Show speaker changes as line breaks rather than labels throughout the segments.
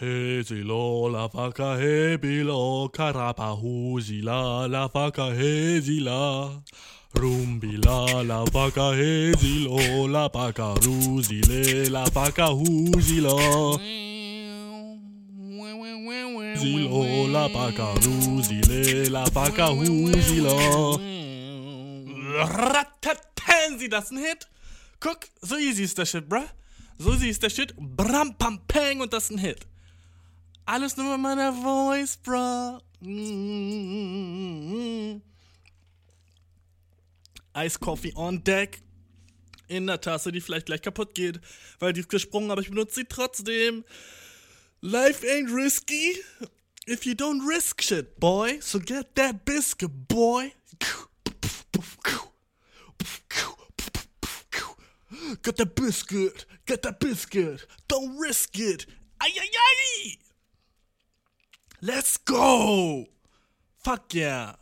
Hesilo, la vaca hebilo, carapa husila, la vaca hesila. Rumbila, la vaca hesilo, la vaca rusile, la vaca husila. Silo, la vaca rusile, la vaca husila. Ratatan, sie das ein Hit? Guck, so easy ist der Shit, bruh. So easy ist der Shit. Bram, pam, pang und das ist ein Hit. Alles nur mit meiner Voice, bruh. Mm. Eiskoffee on deck. In der Tasse, die vielleicht gleich kaputt geht, weil die ist gesprungen, aber ich benutze sie trotzdem. Life ain't risky if you don't risk shit, boy. So get that biscuit, boy. Get that biscuit, get that biscuit. Don't risk it. Ay, ay, ay. Let's go. Fuck yeah.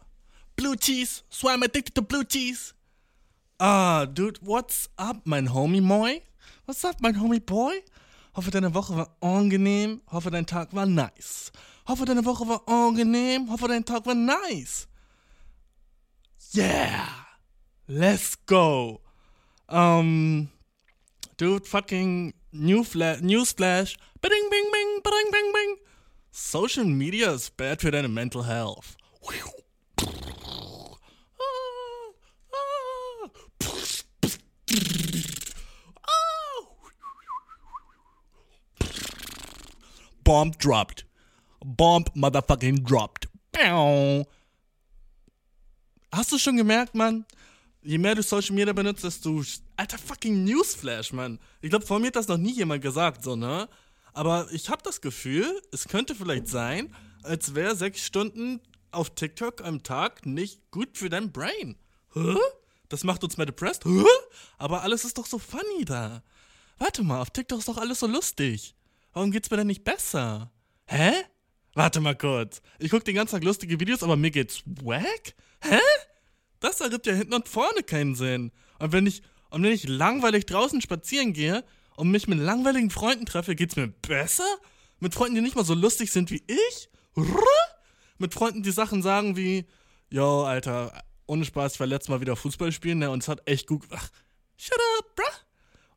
Blue cheese, so I'm addicted to blue cheese. Ah, dude, what's up, mein Homie Moy? What's up, mein Homie Boy? Hoffe, deine Woche war angenehm. Hoffe, dein Tag war nice. Hoffe, deine Woche war angenehm. Hoffe, dein Tag war nice. Yeah. Let's go. Um, dude, fucking new fla newsflash. Bing, bing, bing, bing, bing, bing. Social media is bad for deine mental health. Bomb dropped. Bomb motherfucking dropped. Hast du schon gemerkt, Mann? Je mehr du Social Media benutzt, desto. Alter, fucking Newsflash, Mann. Ich glaube, vor mir hat das noch nie jemand gesagt, so, ne? Aber ich habe das Gefühl, es könnte vielleicht sein, als wäre sechs Stunden auf TikTok am Tag nicht gut für dein Brain. Hä? Das macht uns mehr depressed? Hä? Aber alles ist doch so funny da. Warte mal, auf TikTok ist doch alles so lustig. Warum geht's mir denn nicht besser? Hä? Warte mal kurz. Ich guck den ganzen Tag lustige Videos, aber mir geht's wack? Hä? Das ergibt ja hinten und vorne keinen Sinn. Und wenn ich, und wenn ich langweilig draußen spazieren gehe und mich mit langweiligen Freunden treffe, geht's mir besser? Mit Freunden, die nicht mal so lustig sind wie ich? Mit Freunden, die Sachen sagen wie, yo, Alter, ohne Spaß, ich war letztes Mal wieder Fußball spielen, ne, und es hat echt gut. Ach, shut up, bruh.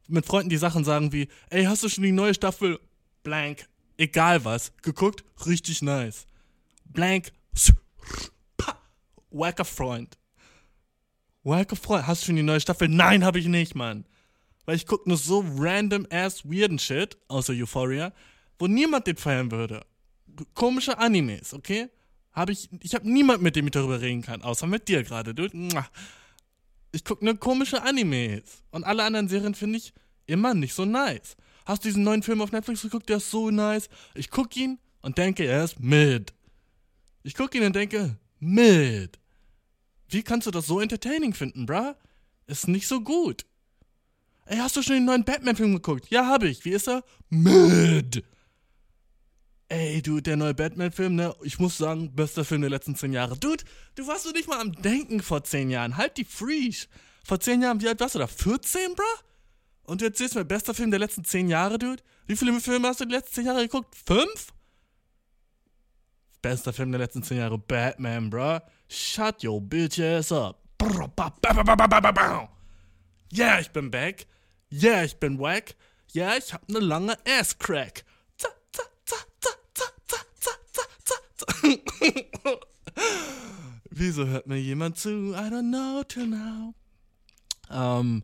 Mit Freunden, die Sachen sagen wie, ey, hast du schon die neue Staffel blank, egal was, geguckt? Richtig nice. Blank, wacker Freund. Wacker Freund, hast du schon die neue Staffel? Nein, habe ich nicht, Mann. Weil ich guck nur so random ass weirden Shit, außer Euphoria, wo niemand den feiern würde. Komische Animes, okay? Habe ich, ich habe niemand, mit dem ich darüber reden kann, außer mit dir gerade, du. Ich gucke nur komische Animes. Und alle anderen Serien finde ich immer nicht so nice. Hast du diesen neuen Film auf Netflix geguckt? Der ist so nice. Ich gucke ihn und denke, er ist mid. Ich gucke ihn und denke, mid. Wie kannst du das so entertaining finden, bruh? Ist nicht so gut. Ey, hast du schon den neuen Batman-Film geguckt? Ja, habe ich. Wie ist er? Mid. Ey, du, der neue Batman-Film, ne? Ich muss sagen, bester Film der letzten zehn Jahre. Dude, du warst doch nicht mal am Denken vor zehn Jahren. Halt die Freeze. Vor zehn Jahren, wie alt warst du da? 14, bruh? Und du erzählst mir, bester Film der letzten zehn Jahre, Dude? Wie viele Filme hast du die letzten zehn Jahre geguckt? Fünf? Bester Film der letzten zehn Jahre, Batman, bruh. Shut your bitch ass up. Yeah, ich bin back. Yeah, ich bin wack. Yeah, ich hab ne lange Ass-Crack. Wieso hört mir jemand zu? I don't know till now. Ähm,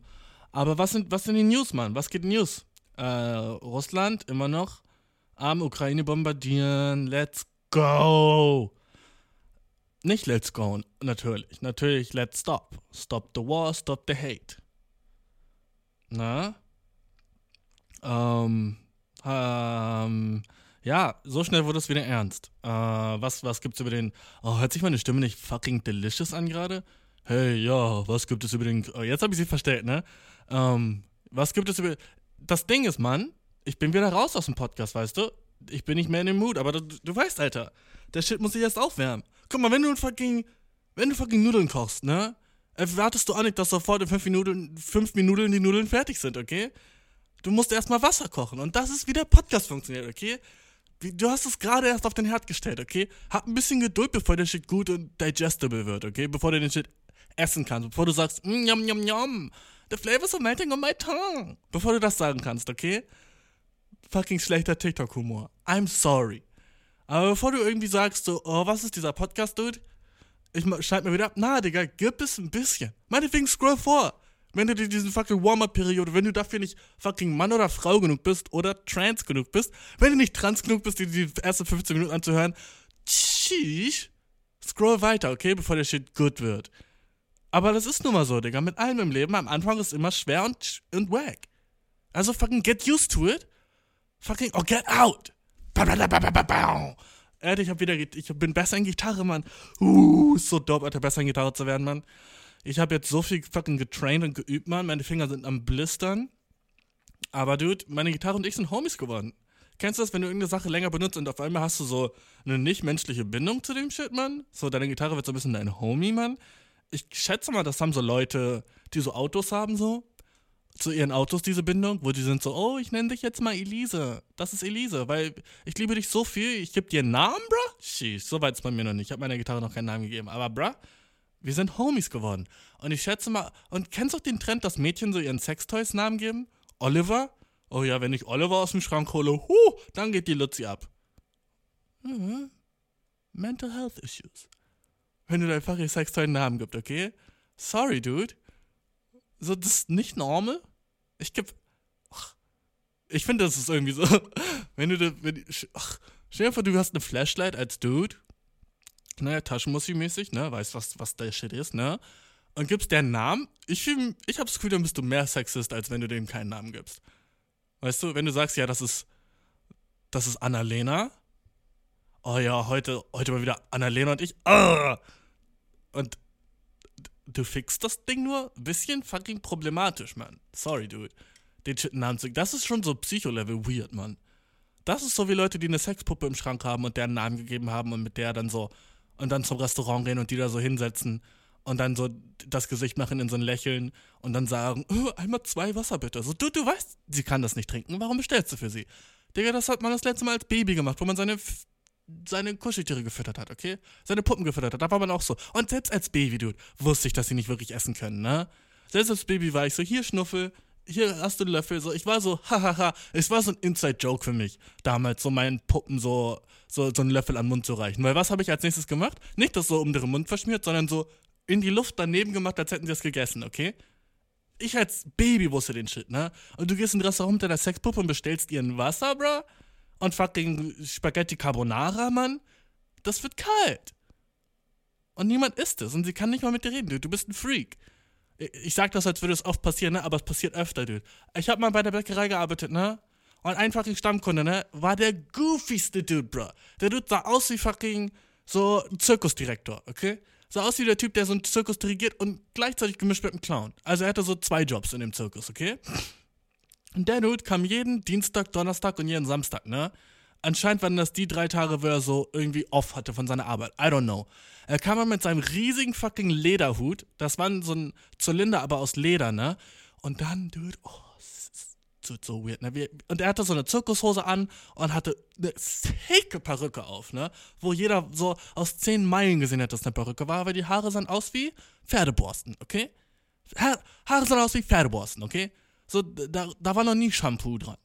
aber was sind, was sind die News, Mann? Was geht in News? Äh, Russland immer noch am Ukraine bombardieren. Let's go. Nicht let's go, natürlich. Natürlich let's stop. Stop the war, stop the hate. Na? Ähm, ähm, ja, so schnell wurde es wieder ernst. Äh, was, was gibt's über den. Oh, hört sich meine Stimme nicht fucking delicious an gerade? Hey, ja, was gibt es über den. Oh, jetzt habe ich sie verstellt, ne? Ähm, was gibt es über. Das Ding ist, Mann, ich bin wieder raus aus dem Podcast, weißt du? Ich bin nicht mehr in dem Mood, aber du, du weißt, Alter, der Shit muss sich erst aufwärmen. Guck mal, wenn du fucking. Wenn du fucking Nudeln kochst, ne? Erwartest du auch nicht, dass sofort in fünf Minuten, fünf Minuten die Nudeln fertig sind, okay? Du musst erstmal Wasser kochen und das ist, wie der Podcast funktioniert, okay? Du hast es gerade erst auf den Herd gestellt, okay? Hab ein bisschen Geduld, bevor der Shit gut und digestible wird, okay? Bevor du den Shit essen kannst. Bevor du sagst, mm, yum, yum, yum. The flavors are melting on my tongue. Bevor du das sagen kannst, okay? Fucking schlechter TikTok-Humor. I'm sorry. Aber bevor du irgendwie sagst, so, oh, was ist dieser Podcast, Dude? Ich schneid mir wieder ab. Na, Digga, gib es ein bisschen. Meinetwegen scroll vor. Wenn du dir diesen fucking Warm-Up-Periode, wenn du dafür nicht fucking Mann oder Frau genug bist oder trans genug bist, wenn du nicht trans genug bist, dir die ersten 15 Minuten anzuhören, tschieß, scroll weiter, okay, bevor der Shit gut wird. Aber das ist nun mal so, Digga. Mit allem im Leben, am Anfang ist immer schwer und, und wack. Also fucking get used to it. Fucking, oh, get out. Alter, ich hab wieder, ich bin besser in Gitarre, Mann. Uh, so dope, Alter, besser in Gitarre zu werden, Mann. Ich habe jetzt so viel fucking getraint und geübt, Mann. Meine Finger sind am Blistern. Aber, Dude, meine Gitarre und ich sind Homies geworden. Kennst du das, wenn du irgendeine Sache länger benutzt und auf einmal hast du so eine nicht-menschliche Bindung zu dem Shit, Mann? So, deine Gitarre wird so ein bisschen dein Homie, Mann. Ich schätze mal, das haben so Leute, die so Autos haben, so. Zu ihren Autos diese Bindung, wo die sind so, oh, ich nenne dich jetzt mal Elise. Das ist Elise, weil ich liebe dich so viel, ich gebe dir einen Namen, bruh? Sheesh, so weit ist bei mir noch nicht. Ich habe meiner Gitarre noch keinen Namen gegeben. Aber, bruh, wir sind Homies geworden. Und ich schätze mal, und kennst du auch den Trend, dass Mädchen so ihren Sextoys Namen geben? Oliver? Oh ja, wenn ich Oliver aus dem Schrank hole, huh, dann geht die Luzi ab. Mhm. Mental Health Issues. Wenn du dein fucking Sextoy einen Namen gibst, okay? Sorry, dude. So, das ist nicht normal. Ich geb. Ich finde, das ist irgendwie so. Wenn du. Wenn, ach, stell dir vor, du hast eine Flashlight als Dude ne, Taschenmuschi-mäßig, ne, weißt, was, was der Shit ist, ne? Und gibst der Namen, ich, ich hab's Gefühl, dann bist du mehr Sexist, als wenn du dem keinen Namen gibst. Weißt du, wenn du sagst, ja, das ist, das ist Annalena. Oh ja, heute, heute mal wieder Annalena und ich. Ah! Und du fixst das Ding nur bisschen fucking problematisch, man. Sorry, dude. Den shit Namen. Das ist schon so Psycho-Level weird, man. Das ist so wie Leute, die eine Sexpuppe im Schrank haben und der einen Namen gegeben haben und mit der dann so und dann zum Restaurant gehen und die da so hinsetzen und dann so das Gesicht machen in so ein Lächeln und dann sagen, oh, einmal zwei Wasser bitte. So, du, du weißt, sie kann das nicht trinken, warum bestellst du für sie? Digga, das hat man das letzte Mal als Baby gemacht, wo man seine, seine Kuscheltiere gefüttert hat, okay? Seine Puppen gefüttert hat, da war man auch so. Und selbst als Baby, Dude, wusste ich, dass sie nicht wirklich essen können, ne? Selbst als Baby war ich so, hier Schnuffel, hier hast du einen Löffel. So, ich war so, hahaha, es war so ein Inside-Joke für mich, damals so meinen Puppen so, so, so einen Löffel an den Mund zu reichen. Weil was habe ich als nächstes gemacht? Nicht das so um den Mund verschmiert, sondern so in die Luft daneben gemacht, als hätten sie es gegessen, okay? Ich als Baby wusste den Shit, ne? Und du gehst in ein Restaurant mit deiner Sexpuppe und bestellst ihr ein Wasser, bro? Und fucking Spaghetti Carbonara, Mann? Das wird kalt. Und niemand isst es und sie kann nicht mal mit dir reden, du, du bist ein Freak ich sag das, als würde es oft passieren, ne? aber es passiert öfter, dude. Ich hab mal bei der Bäckerei gearbeitet, ne? Und ein Stammkunde, ne? War der goofyste Dude, bro. Der Dude sah aus wie fucking so ein Zirkusdirektor, okay? Sah aus wie der Typ, der so einen Zirkus dirigiert und gleichzeitig gemischt mit einem Clown. Also er hatte so zwei Jobs in dem Zirkus, okay? Und der Dude kam jeden Dienstag, Donnerstag und jeden Samstag, ne? Anscheinend waren das die drei Tage, wo er so irgendwie off hatte von seiner Arbeit. I don't know. Er kam mal mit seinem riesigen fucking Lederhut. Das war so ein Zylinder, aber aus Leder, ne? Und dann, dude, oh, so, so weird, ne? Und er hatte so eine Zirkushose an und hatte eine sicke Perücke auf, ne? Wo jeder so aus zehn Meilen gesehen hat, dass eine Perücke war, weil die Haare sahen aus wie Pferdeborsten, okay? Ha Haare sahen aus wie Pferdeborsten, okay? So, da, da war noch nie Shampoo dran.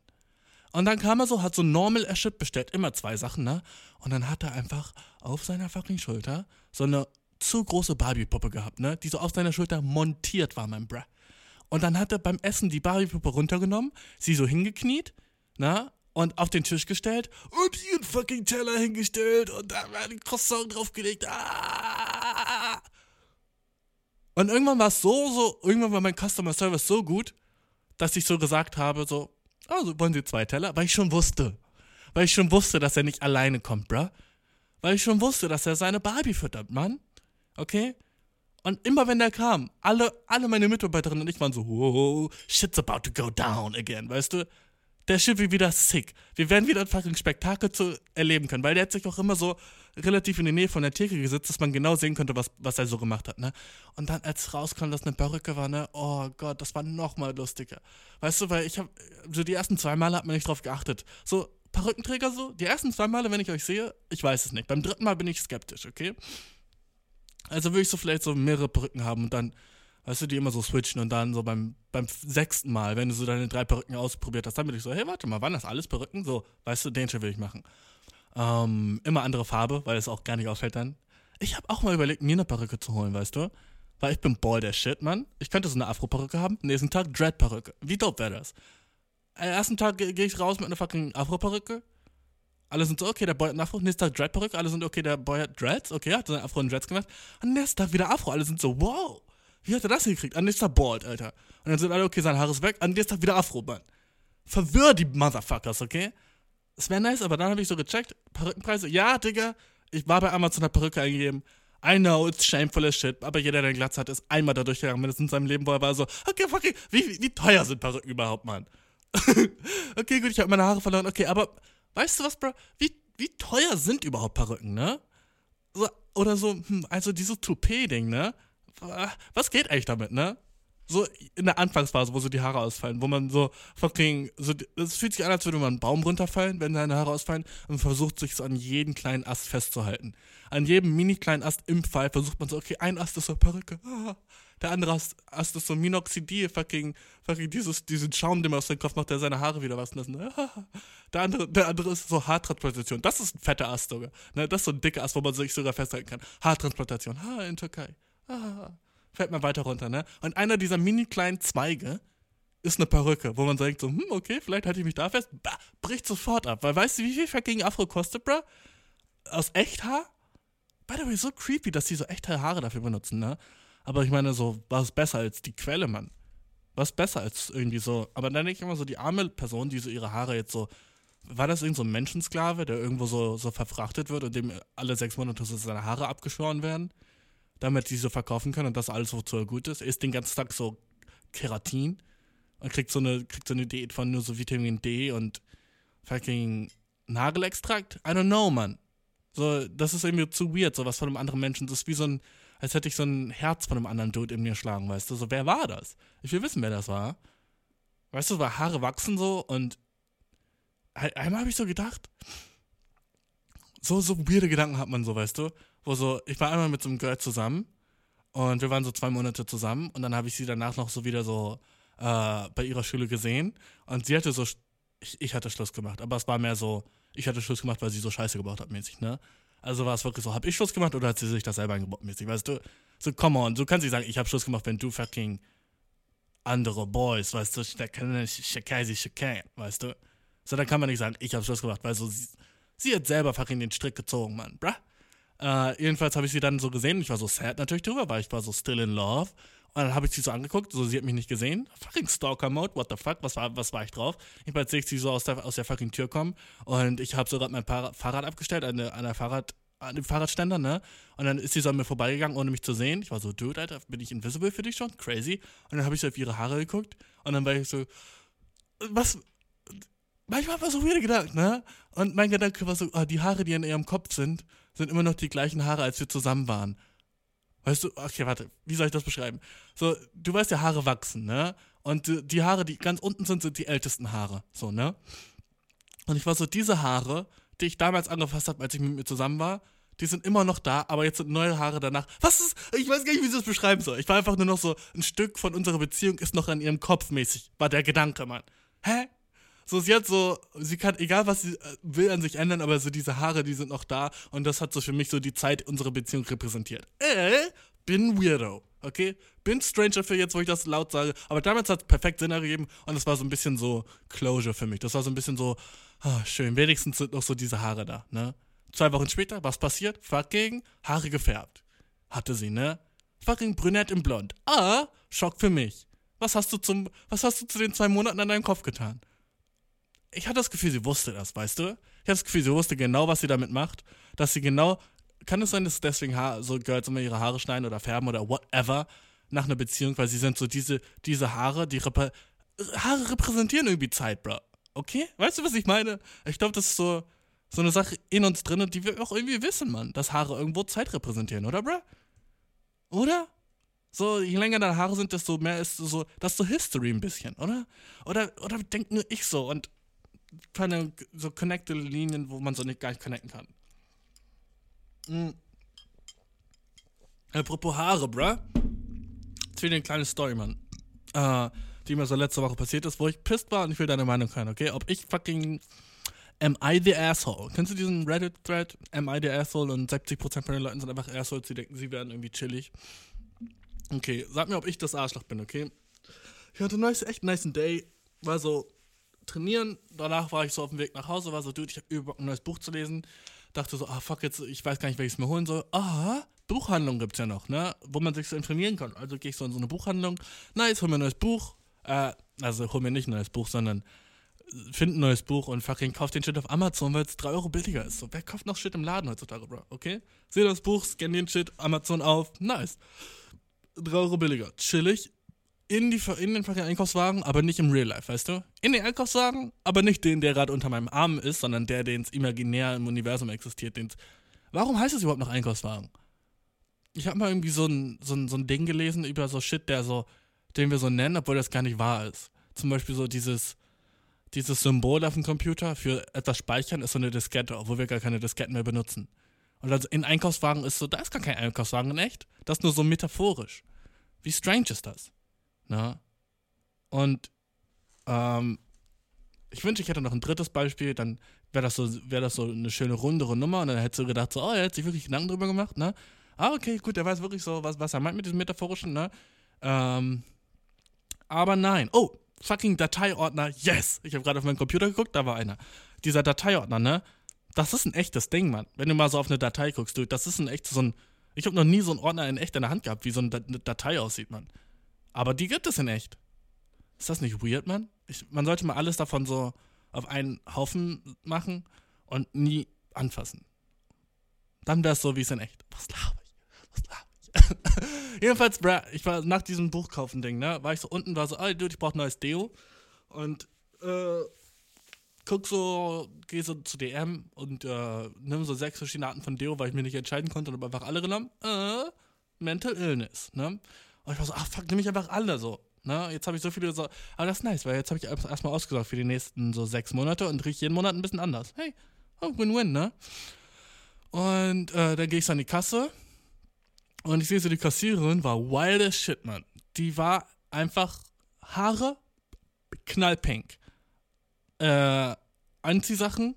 Und dann kam er so, hat so Normal Aship bestellt, immer zwei Sachen, ne? Und dann hat er einfach auf seiner fucking Schulter so eine zu große Barbie-Puppe gehabt, ne? Die so auf seiner Schulter montiert war, mein Bruh. Und dann hat er beim Essen die Barbie-Puppe runtergenommen, sie so hingekniet, ne? Und auf den Tisch gestellt und ihren fucking Teller hingestellt und da war ein Croissant draufgelegt. Ah! Und irgendwann war es so, so, irgendwann war mein Customer Service so gut, dass ich so gesagt habe, so, also wollen Sie zwei Teller? Weil ich schon wusste. Weil ich schon wusste, dass er nicht alleine kommt, bruh. Weil ich schon wusste, dass er seine Barbie füttert, Mann. Okay? Und immer wenn der kam, alle, alle meine Mitarbeiterinnen und ich waren so, wow, shit's about to go down again, weißt du? Der Shit wird wieder sick. Wir werden wieder ein fucking Spektakel zu erleben können, weil der hat sich auch immer so relativ in der Nähe von der Theke gesetzt, dass man genau sehen konnte, was, was er so gemacht hat, ne? Und dann, als rauskam, dass eine Perücke war, ne? Oh Gott, das war noch mal lustiger. Weißt du, weil ich hab, so die ersten zwei Male hat man nicht drauf geachtet. So, Perückenträger so? Die ersten zwei Male, wenn ich euch sehe, ich weiß es nicht. Beim dritten Mal bin ich skeptisch, okay? Also würde ich so vielleicht so mehrere Perücken haben und dann, weißt du, die immer so switchen und dann so beim, beim sechsten Mal, wenn du so deine drei Perücken ausprobiert hast, dann bin ich so, hey, warte mal, waren das alles Perücken? So, weißt du, den Shit will ich machen. Ähm, immer andere Farbe, weil es auch gar nicht auffällt dann. Ich habe auch mal überlegt, mir eine Perücke zu holen, weißt du? Weil ich bin bald der Shit, Mann. Ich könnte so eine Afro-Perücke haben, nächsten Tag Dread-Perücke. Wie dope wäre das? Am ersten Tag gehe ich raus mit einer fucking Afro-Perücke. Alle sind so, okay, der Boy hat einen Afro. Nächsten Tag Dread-Perücke. Alle sind, okay, der Boy hat Dreads. Okay, hat seine Afro und Dreads gemacht. Am nächsten Tag wieder Afro. Alle sind so, wow. Wie hat er das hingekriegt? Am nächsten Tag bald, Alter. Und dann sind alle, okay, sein Haar ist weg. Am nächsten Tag wieder Afro, Mann. Verwirr die Motherfuckers, okay? Es wäre nice, aber dann habe ich so gecheckt. Perückenpreise. Ja, Digga. Ich war bei Amazon, hat Perücke eingegeben. I know, it's shameful as shit, aber jeder, der einen Glatz hat, ist einmal da durchgegangen, mindestens in seinem Leben, wo er war so, okay, fucking, wie, wie, wie teuer sind Perücken überhaupt, Mann? okay, gut, ich habe meine Haare verloren, okay, aber weißt du was, Bro? Wie, wie teuer sind überhaupt Perücken, ne? So, oder so, hm, also dieses Toupet-Ding, ne? Was geht eigentlich damit, ne? so in der Anfangsphase, wo so die Haare ausfallen, wo man so fucking, so, es fühlt sich an, als würde man einen Baum runterfallen, wenn seine Haare ausfallen und versucht sich so an jeden kleinen Ast festzuhalten. An jedem mini kleinen Ast im Fall versucht man so, okay, ein Ast ist so Perücke, ah, der andere Ast, Ast ist so Minoxidil, fucking, fucking dieses, diesen Schaum, den man aus dem Kopf macht, der seine Haare wieder waschen lassen. Ah, der andere, der andere ist so Haartransplantation. Das ist ein fetter Ast sogar. Ne? Das ist so ein dicker Ast, wo man sich sogar festhalten kann. Haartransplantation. Ha, in Türkei. Fällt man weiter runter, ne? Und einer dieser mini kleinen Zweige ist eine Perücke, wo man denkt so, hm, okay, vielleicht halte ich mich da fest, bah, bricht sofort ab. Weil weißt du, wie viel fucking Afro kostet, bro? Aus Echthaar? By the way, so creepy, dass die so echte Haare dafür benutzen, ne? Aber ich meine, so, was besser als die Quelle, Mann? Was besser als irgendwie so. Aber dann denke ich immer so, die arme Person, die so ihre Haare jetzt so. War das irgend so ein Menschensklave, der irgendwo so, so verfrachtet wird und dem alle sechs Monate so seine Haare abgeschoren werden? Damit sie so verkaufen können und das alles, wozu er gut ist. Er isst den ganzen Tag so Keratin und kriegt so eine, kriegt so eine Diät von nur so Vitamin D und fucking Nagelextrakt. I don't know, man. So, das ist irgendwie zu weird, so was von einem anderen Menschen. Das ist wie so ein, als hätte ich so ein Herz von einem anderen Dude in mir schlagen, weißt du? So, wer war das? Ich will wissen, wer das war. Weißt du, weil Haare wachsen so und einmal habe ich so gedacht, so, so weirde Gedanken hat man so, weißt du? Wo so, ich war einmal mit so einem Girl zusammen und wir waren so zwei Monate zusammen und dann habe ich sie danach noch so wieder so äh, bei ihrer Schule gesehen und sie hatte so, ich, ich hatte Schluss gemacht, aber es war mehr so, ich hatte Schluss gemacht, weil sie so Scheiße gebaut hat mäßig, ne? Also war es wirklich so, habe ich Schluss gemacht oder hat sie sich das selber eingebaut mäßig, weißt du? So, come on, du kannst nicht sagen, ich habe Schluss gemacht, wenn du fucking andere Boys, weißt du, da kann ich Schakaisi Schakain, weißt du? So, dann kann man nicht sagen, ich habe Schluss gemacht, weil so, sie, sie hat selber fucking den Strick gezogen, Mann, bruh. Äh, jedenfalls habe ich sie dann so gesehen. Ich war so sad natürlich drüber, weil ich war so still in love. Und dann habe ich sie so angeguckt, so sie hat mich nicht gesehen. Fucking Stalker-Mode, what the fuck, was war, was war ich drauf? Jedenfalls sehe ich sie so aus der, aus der fucking Tür kommen und ich habe so gerade mein Fahrrad abgestellt an, der, an der Fahrrad, an dem Fahrradständer, ne? Und dann ist sie so an mir vorbeigegangen, ohne mich zu sehen. Ich war so, dude, Alter, bin ich invisible für dich schon? Crazy. Und dann habe ich so auf ihre Haare geguckt und dann war ich so, was, manchmal war so weirde Gedanken, ne? Und mein Gedanke war so, oh, die Haare, die in ihrem Kopf sind, sind immer noch die gleichen Haare, als wir zusammen waren. Weißt du, okay, warte, wie soll ich das beschreiben? So, du weißt ja, Haare wachsen, ne? Und die Haare, die ganz unten sind, sind die ältesten Haare, so, ne? Und ich war so, diese Haare, die ich damals angefasst habe, als ich mit mir zusammen war, die sind immer noch da, aber jetzt sind neue Haare danach. Was ist, ich weiß gar nicht, wie ich das beschreiben soll. Ich war einfach nur noch so, ein Stück von unserer Beziehung ist noch an ihrem Kopf mäßig, war der Gedanke, Mann. Hä? So, sie hat so, sie kann, egal was sie äh, will, an sich ändern, aber so diese Haare, die sind noch da und das hat so für mich so die Zeit unserer Beziehung repräsentiert. Äh, bin Weirdo, okay? Bin Stranger für jetzt, wo ich das laut sage, aber damals hat es perfekt Sinn ergeben und es war so ein bisschen so Closure für mich. Das war so ein bisschen so, oh, schön, wenigstens sind noch so diese Haare da, ne? Zwei Wochen später, was passiert? Fucking Haare gefärbt. Hatte sie, ne? Fucking brünett im Blond. Ah, Schock für mich. Was hast du zum, was hast du zu den zwei Monaten an deinem Kopf getan? Ich hatte das Gefühl, sie wusste das, weißt du? Ich hatte das Gefühl, sie wusste genau, was sie damit macht. Dass sie genau. Kann es sein, dass deswegen ha so Girls immer ihre Haare schneiden oder färben oder whatever nach einer Beziehung, weil sie sind so diese, diese Haare, die Reprä Haare repräsentieren irgendwie Zeit, bro. Okay? Weißt du, was ich meine? Ich glaube, das ist so, so eine Sache in uns drin, die wir auch irgendwie wissen, Mann. Dass Haare irgendwo Zeit repräsentieren, oder, bro? Oder? So, je länger deine Haare sind, desto mehr ist so, das ist so History ein bisschen, oder? Oder, oder denkt nur ich so und keine so connected Linien, wo man so nicht gar nicht connecten kann. Mhm. Apropos Haare, bruh. Jetzt wieder eine kleine Story, Mann. Äh, die mir so letzte Woche passiert ist, wo ich pisst war und ich will deine Meinung hören, okay? Ob ich fucking Am I the Asshole? Kennst du diesen Reddit-Thread? Am I the Asshole? Und 70% von den Leuten sind einfach Assholes, die denken, sie werden irgendwie chillig. Okay, sag mir, ob ich das Arschloch bin, okay? Ich hatte einen nice, echt nice Day. War so trainieren. Danach war ich so auf dem Weg nach Hause. War so, dude, ich habe über ein neues Buch zu lesen. Dachte so, ah, fuck, jetzt, ich weiß gar nicht, welches mir holen soll. Ah, Buchhandlung gibt's ja noch, ne? Wo man sich so informieren kann. Also gehe ich so in so eine Buchhandlung. Nice, hol mir ein neues Buch. Äh, also hol mir nicht ein neues Buch, sondern find ein neues Buch und fucking kauf den Shit auf Amazon, weil es 3 Euro billiger ist. So, wer kauft noch Shit im Laden heutzutage, Bro? Okay? Seh das Buch, scan den Shit, Amazon auf. Nice. 3 Euro billiger. Chillig. In, die, in den fucking Einkaufswagen, aber nicht im Real Life, weißt du? In den Einkaufswagen, aber nicht den, der gerade unter meinem Arm ist, sondern der, den es imaginär im Universum existiert. Den's, warum heißt es überhaupt noch Einkaufswagen? Ich habe mal irgendwie so ein, so, ein, so ein Ding gelesen über so Shit, der so, den wir so nennen, obwohl das gar nicht wahr ist. Zum Beispiel so dieses, dieses Symbol auf dem Computer für etwas speichern ist so eine Diskette, obwohl wir gar keine Disketten mehr benutzen. Und also in Einkaufswagen ist so, da ist gar kein Einkaufswagen in echt. Das ist nur so metaphorisch. Wie strange ist das? Na? Und ähm, ich wünsche, ich hätte noch ein drittes Beispiel, dann wäre das, so, wär das so eine schöne rundere Nummer und dann hättest du gedacht, so, oh, er hat sich wirklich Gedanken drüber gemacht, ne? Ah, okay, gut, er weiß wirklich so, was, was er meint mit diesem metaphorischen, ne? Ähm, aber nein. Oh, fucking Dateiordner, yes! Ich habe gerade auf meinen Computer geguckt, da war einer. Dieser Dateiordner, ne? Das ist ein echtes Ding, Mann. Wenn du mal so auf eine Datei guckst, du, das ist ein echtes, so ein. Ich habe noch nie so einen Ordner in echt in der Hand gehabt, wie so eine Datei aussieht, Mann. Aber die gibt es in echt. Ist das nicht weird, Mann? Ich, man sollte mal alles davon so auf einen Haufen machen und nie anfassen. Dann wäre es so, wie es in echt. Was laber ich? Was laber ich? Jedenfalls, bruh, ich war nach diesem Buchkaufen-Ding, ne, war ich so unten, war so, ey, dude, ich brauch neues Deo. Und, äh, guck so, geh so zu DM und äh, nimm so sechs verschiedene Arten von Deo, weil ich mir nicht entscheiden konnte und habe einfach alle genommen. Äh, Mental Illness, ne? Und ich war so, ach fuck, nehme ich einfach alle so. Ne? Jetzt habe ich so viele so, aber das ist nice, weil jetzt habe ich erstmal ausgesucht für die nächsten so sechs Monate und rieche jeden Monat ein bisschen anders. Hey, oh, Win-Win, ne? Und äh, dann gehe ich so an die Kasse und ich sehe so, die Kassiererin war wild as shit, man. Die war einfach Haare knallpink. Äh, Anziehsachen,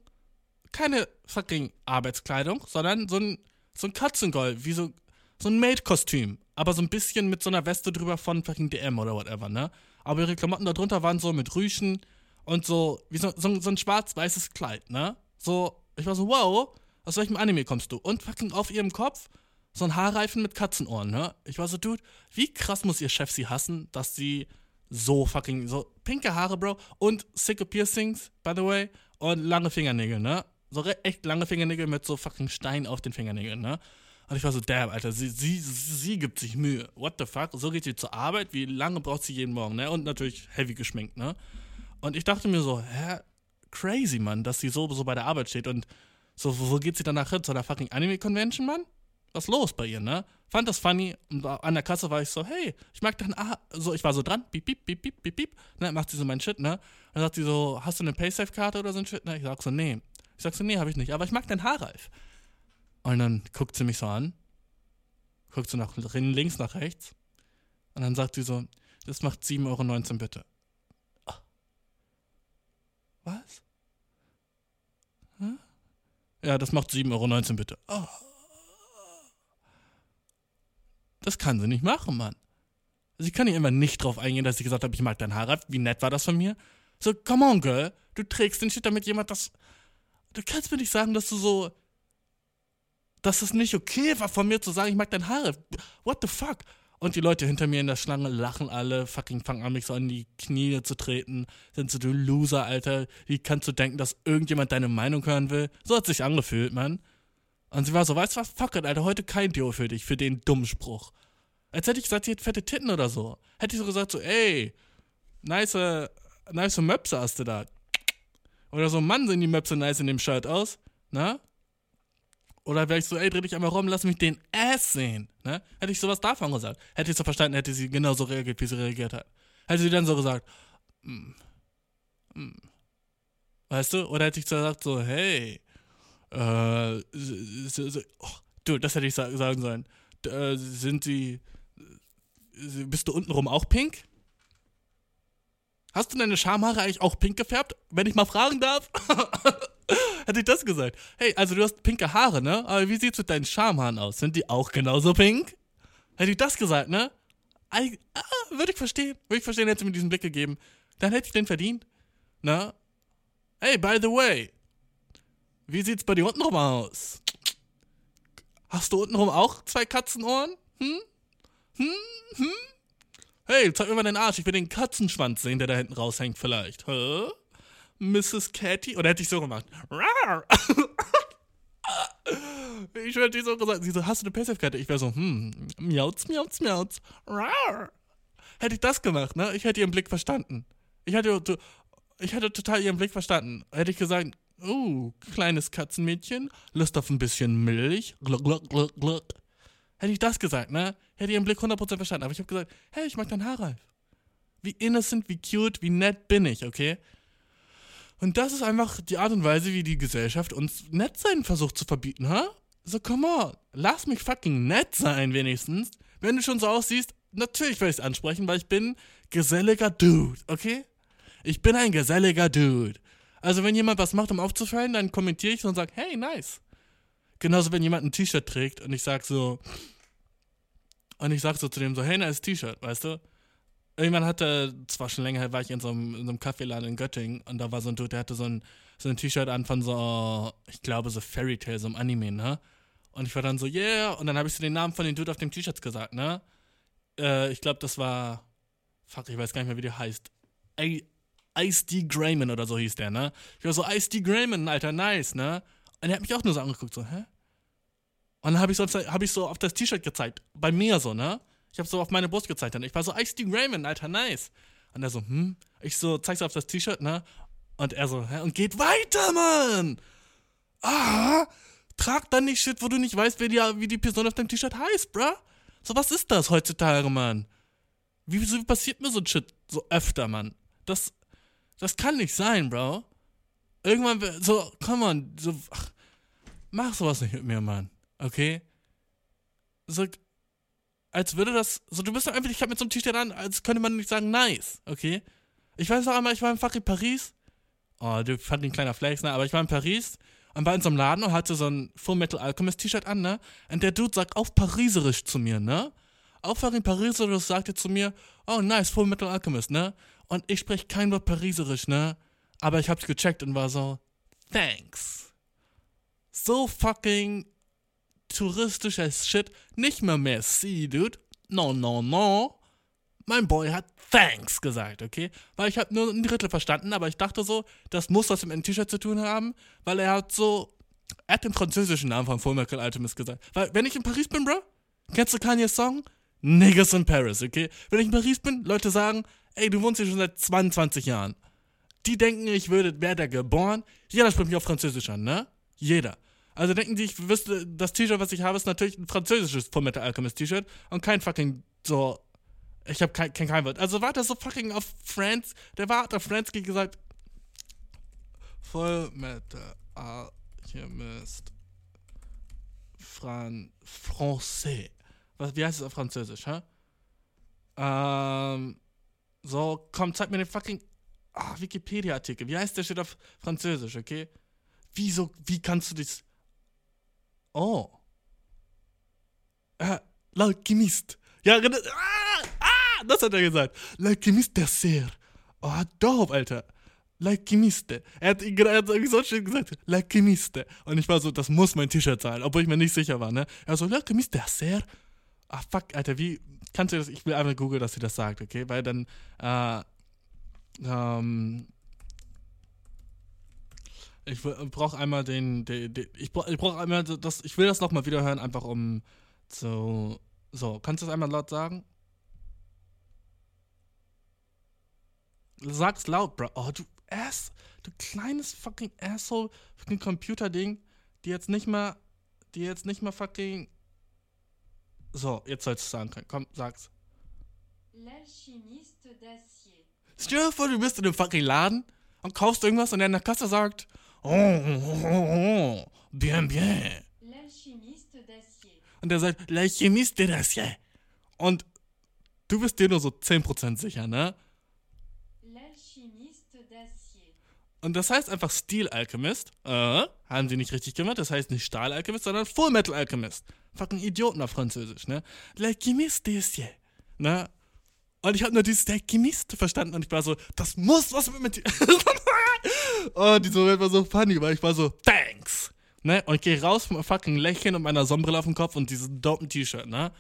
keine fucking Arbeitskleidung, sondern so ein, so ein Katzengold, wie so, so ein Maid-Kostüm. Aber so ein bisschen mit so einer Weste drüber von fucking DM oder whatever, ne? Aber ihre Klamotten darunter waren so mit Rüschen und so, wie so, so, so ein schwarz-weißes Kleid, ne? So, ich war so, wow, aus welchem Anime kommst du? Und fucking auf ihrem Kopf so ein Haarreifen mit Katzenohren, ne? Ich war so, Dude, wie krass muss ihr Chef sie hassen, dass sie so fucking, so pinke Haare, Bro, und sicke Piercings, by the way, und lange Fingernägel, ne? So echt lange Fingernägel mit so fucking Stein auf den Fingernägeln, ne? Und ich war so, damn, Alter, sie, sie, sie gibt sich Mühe. What the fuck? So geht sie zur Arbeit? Wie lange braucht sie jeden Morgen, ne? Und natürlich heavy geschminkt, ne? Und ich dachte mir so, hä? Crazy, Mann, dass sie so, so bei der Arbeit steht und so, wo, geht sie danach hin? Zu einer fucking Anime-Convention, Mann? Was los bei ihr, ne? Fand das funny und an der Kasse war ich so, hey, ich mag dein ah, so, ich war so dran, piep, piep, piep, piep, piep, piep, ne, macht sie so mein Shit, ne? Dann sagt sie so, hast du eine Paysafe-Karte oder so ein Shit? Ne? Ich sag so, nee. Ich sag so, nee, hab ich nicht, aber ich mag dein Haarreif. Und dann guckt sie mich so an, guckt so nach links, nach rechts und dann sagt sie so, das macht 7,19 Euro bitte. Oh. Was? Hm? Ja, das macht 7,19 Euro bitte. Oh. Das kann sie nicht machen, Mann. Sie kann nicht immer nicht drauf eingehen, dass ich gesagt habe, ich mag dein Haarreif. Wie nett war das von mir? So, come on, girl. Du trägst den Shit, damit jemand das. Du kannst mir nicht sagen, dass du so. Dass es nicht okay war, von mir zu sagen, ich mag dein Haarreif. What the fuck? Und die Leute hinter mir in der Schlange lachen alle, fucking fangen an, mich so an die Knie zu treten. Sind so, du Loser, Alter. Wie kannst du denken, dass irgendjemand deine Meinung hören will? So hat sich angefühlt, Mann. Und sie war so, weißt du was, fuck it, Alter, heute kein Dio für dich, für den dummen Spruch. Als hätte ich gesagt, sie hat fette Titten oder so. Hätte ich so gesagt, so, ey, nice, nice Möpse hast du da. Oder so, Mann, sehen die Möpse nice in dem Shirt aus, ne? Oder wäre ich so, ey, dreh dich einmal rum, lass mich den Ass sehen, ne? Hätte ich sowas davon gesagt. Hätte ich so verstanden, hätte sie genauso reagiert, wie sie reagiert hat. Hätte sie dann so gesagt, mm, mm, Weißt du? Oder hätte ich gesagt so, hey, äh, so, so, oh, du, das hätte ich sa sagen sollen. Äh, sind sie, bist du untenrum auch pink? Hast du deine Schamhaare eigentlich auch pink gefärbt? Wenn ich mal fragen darf? Hätte ich das gesagt. Hey, also du hast pinke Haare, ne? Aber wie sieht's mit deinen Schamhaaren aus? Sind die auch genauso pink? Hätte ich das gesagt, ne? ah, würde ich verstehen. Würde ich verstehen, hätte sie mir diesen Blick gegeben. Dann hätte ich den verdient. Ne? Hey, by the way. Wie sieht's bei dir untenrum aus? Hast du untenrum auch zwei Katzenohren? Hm? Hm? Hm? Hey, zeig mir mal deinen Arsch. Ich will den Katzenschwanz sehen, der da hinten raushängt vielleicht. Hä? Mrs. Catty? Oder hätte ich so gemacht? ich hätte so gesagt. Sie so, hast du eine Passive-Karte? Ich wäre so, hm, miauz, miauz, miauz. Hätte ich das gemacht, ne? Ich hätte ihren Blick verstanden. Ich hätte, ich hätte total ihren Blick verstanden. Hätte ich gesagt, oh, kleines Katzenmädchen, Lust auf ein bisschen Milch. Gluck, gluck, gluck, gluck. Hätte ich das gesagt, ne? Hätte ihren Blick 100% verstanden. Aber ich habe gesagt, hey, ich mag dein Haarreif. Wie innocent, wie cute, wie nett bin ich, okay? Und das ist einfach die Art und Weise, wie die Gesellschaft uns nett sein versucht zu verbieten, ha? So, come on, lass mich fucking nett sein, wenigstens. Wenn du schon so aussiehst, natürlich werde ich es ansprechen, weil ich bin geselliger Dude, okay? Ich bin ein geselliger Dude. Also, wenn jemand was macht, um aufzufallen, dann kommentiere ich so und sage, hey, nice. Genauso, wenn jemand ein T-Shirt trägt und ich sag so, und ich sag so zu dem so, hey, nice T-Shirt, weißt du? Irgendwann hatte, zwar schon länger war ich in so einem, in so Kaffeeladen in Göttingen und da war so ein Dude, der hatte so ein, so ein T-Shirt an von so, ich glaube, so Fairy Tale, so einem Anime, ne? Und ich war dann so, yeah, und dann habe ich so den Namen von dem Dude auf dem T-Shirt gesagt, ne? Äh, ich glaube, das war, fuck, ich weiß gar nicht mehr, wie der heißt. Ice D. Grayman oder so hieß der, ne? Ich war so, Ice D. Grayman, Alter, nice, ne? Und er hat mich auch nur so angeguckt, so, hä? Und dann habe ich, so, hab ich so auf das T-Shirt gezeigt, bei mir so, ne? Ich habe so auf meine Brust gezeigt. Und ich war so, Ice D. Raymond, Alter, nice. Und er so, hm? Ich so, zeig's auf das T-Shirt, ne? Und er so, hä? Und geht weiter, Mann! Ah! Trag dann nicht Shit, wo du nicht weißt, wie die, wie die Person auf deinem T-Shirt heißt, bruh. So, was ist das heutzutage, Mann? Wie, wieso passiert mir so ein Shit so öfter, Mann? Das, das kann nicht sein, Bro. Irgendwann, so, come on, so, ach, mach sowas nicht mit mir, Mann. Okay? So, als würde das, so du bist doch einfach, ich hab mit so einem T-Shirt an, als könnte man nicht sagen, nice, okay? Ich weiß noch einmal, ich war in fucking Paris. Oh, du fand ein kleiner Flex, ne? Aber ich war in Paris und war in so einem Laden und hatte so ein Full Metal Alchemist T-Shirt an, ne? Und der Dude sagt auf Pariserisch zu mir, ne? Auf fucking Pariserisch sagt er zu mir, oh nice, Full Metal Alchemist, ne? Und ich spreche kein Wort Pariserisch, ne? Aber ich hab's gecheckt und war so, thanks. So fucking touristisch as shit. Nicht mehr merci, dude. No, no, no. Mein Boy hat thanks gesagt, okay? Weil ich habe nur ein Drittel verstanden, aber ich dachte so, das muss was mit dem T-Shirt zu tun haben, weil er hat so, er hat den französischen Namen von Full Metal Alchemist gesagt. Weil, wenn ich in Paris bin, bro, kennst du Kanye's Song? Niggas in Paris, okay? Wenn ich in Paris bin, Leute sagen, ey, du wohnst hier schon seit 22 Jahren. Die denken, ich würde, wäre da geboren. Jeder spricht mich auf Französisch an, ne? Jeder. Also denken die, ich wüsste, das T-Shirt, was ich habe, ist natürlich ein französisches Fullmetal Alchemist T-Shirt und kein fucking so. Ich habe kein, kein, kein Wort. Also war das so fucking auf Friends. Der war auf Friends gesagt. Fullmetal Alchemist. Fran Français. Was, wie heißt es auf Französisch, hä? Ähm. So, komm, zeig mir den fucking. Ah, Wikipedia-Artikel. Wie heißt der Shit auf Französisch, okay? Wieso, wie kannst du das. Oh. Äh, L'Alchimiste. Ja, ah, ah, das hat er gesagt. L'Alchimiste der Ser. Oh, dope, Alter. L'Alchimiste. Er hat, er hat irgendwie so schön gesagt, L'Alchimiste. Und ich war so, das muss mein T-Shirt sein, obwohl ich mir nicht sicher war, ne? Er so, L'Alchimiste der Ser. Ah, fuck, Alter, wie, kannst du das, ich will einmal googeln, dass sie das sagt, okay? Weil dann, äh, ähm, ich brauche einmal den, den, den ich brauche ich brauch einmal das, ich will das nochmal wieder hören, einfach um so, so, kannst du das einmal laut sagen? Sag's laut, bro. Oh, du Ass, du kleines fucking Asshole, fucking Computerding, die jetzt nicht mal, die jetzt nicht mal fucking, so, jetzt sollst du sagen können. Komm, sag's. L'alchimiste d'acier. Stell dir vor, du bist in einem fucking Laden und kaufst irgendwas und der in der Kasse sagt, oh, oh, oh, oh bien, bien.
L'alchimiste d'acier.
Und der sagt, la chimiste d'acier. Und du bist dir nur so 10% sicher, ne? Und das heißt einfach Steel Alchemist. Äh, haben sie nicht richtig gemacht. Das heißt nicht Stahl Alchemist, sondern Full Metal Alchemist. Fucking Idioten auf Französisch, ne? L'alchimiste d'acier. Ne? Und ich habe nur dieses Alchemist verstanden und ich war so, das muss was mit dir. oh, dieser Moment war so funny, weil ich war so, thanks. Ne? Und ich gehe raus vom fucking Lächeln und meiner Sonnenbrille auf dem Kopf und diesem dopen T-Shirt, ne?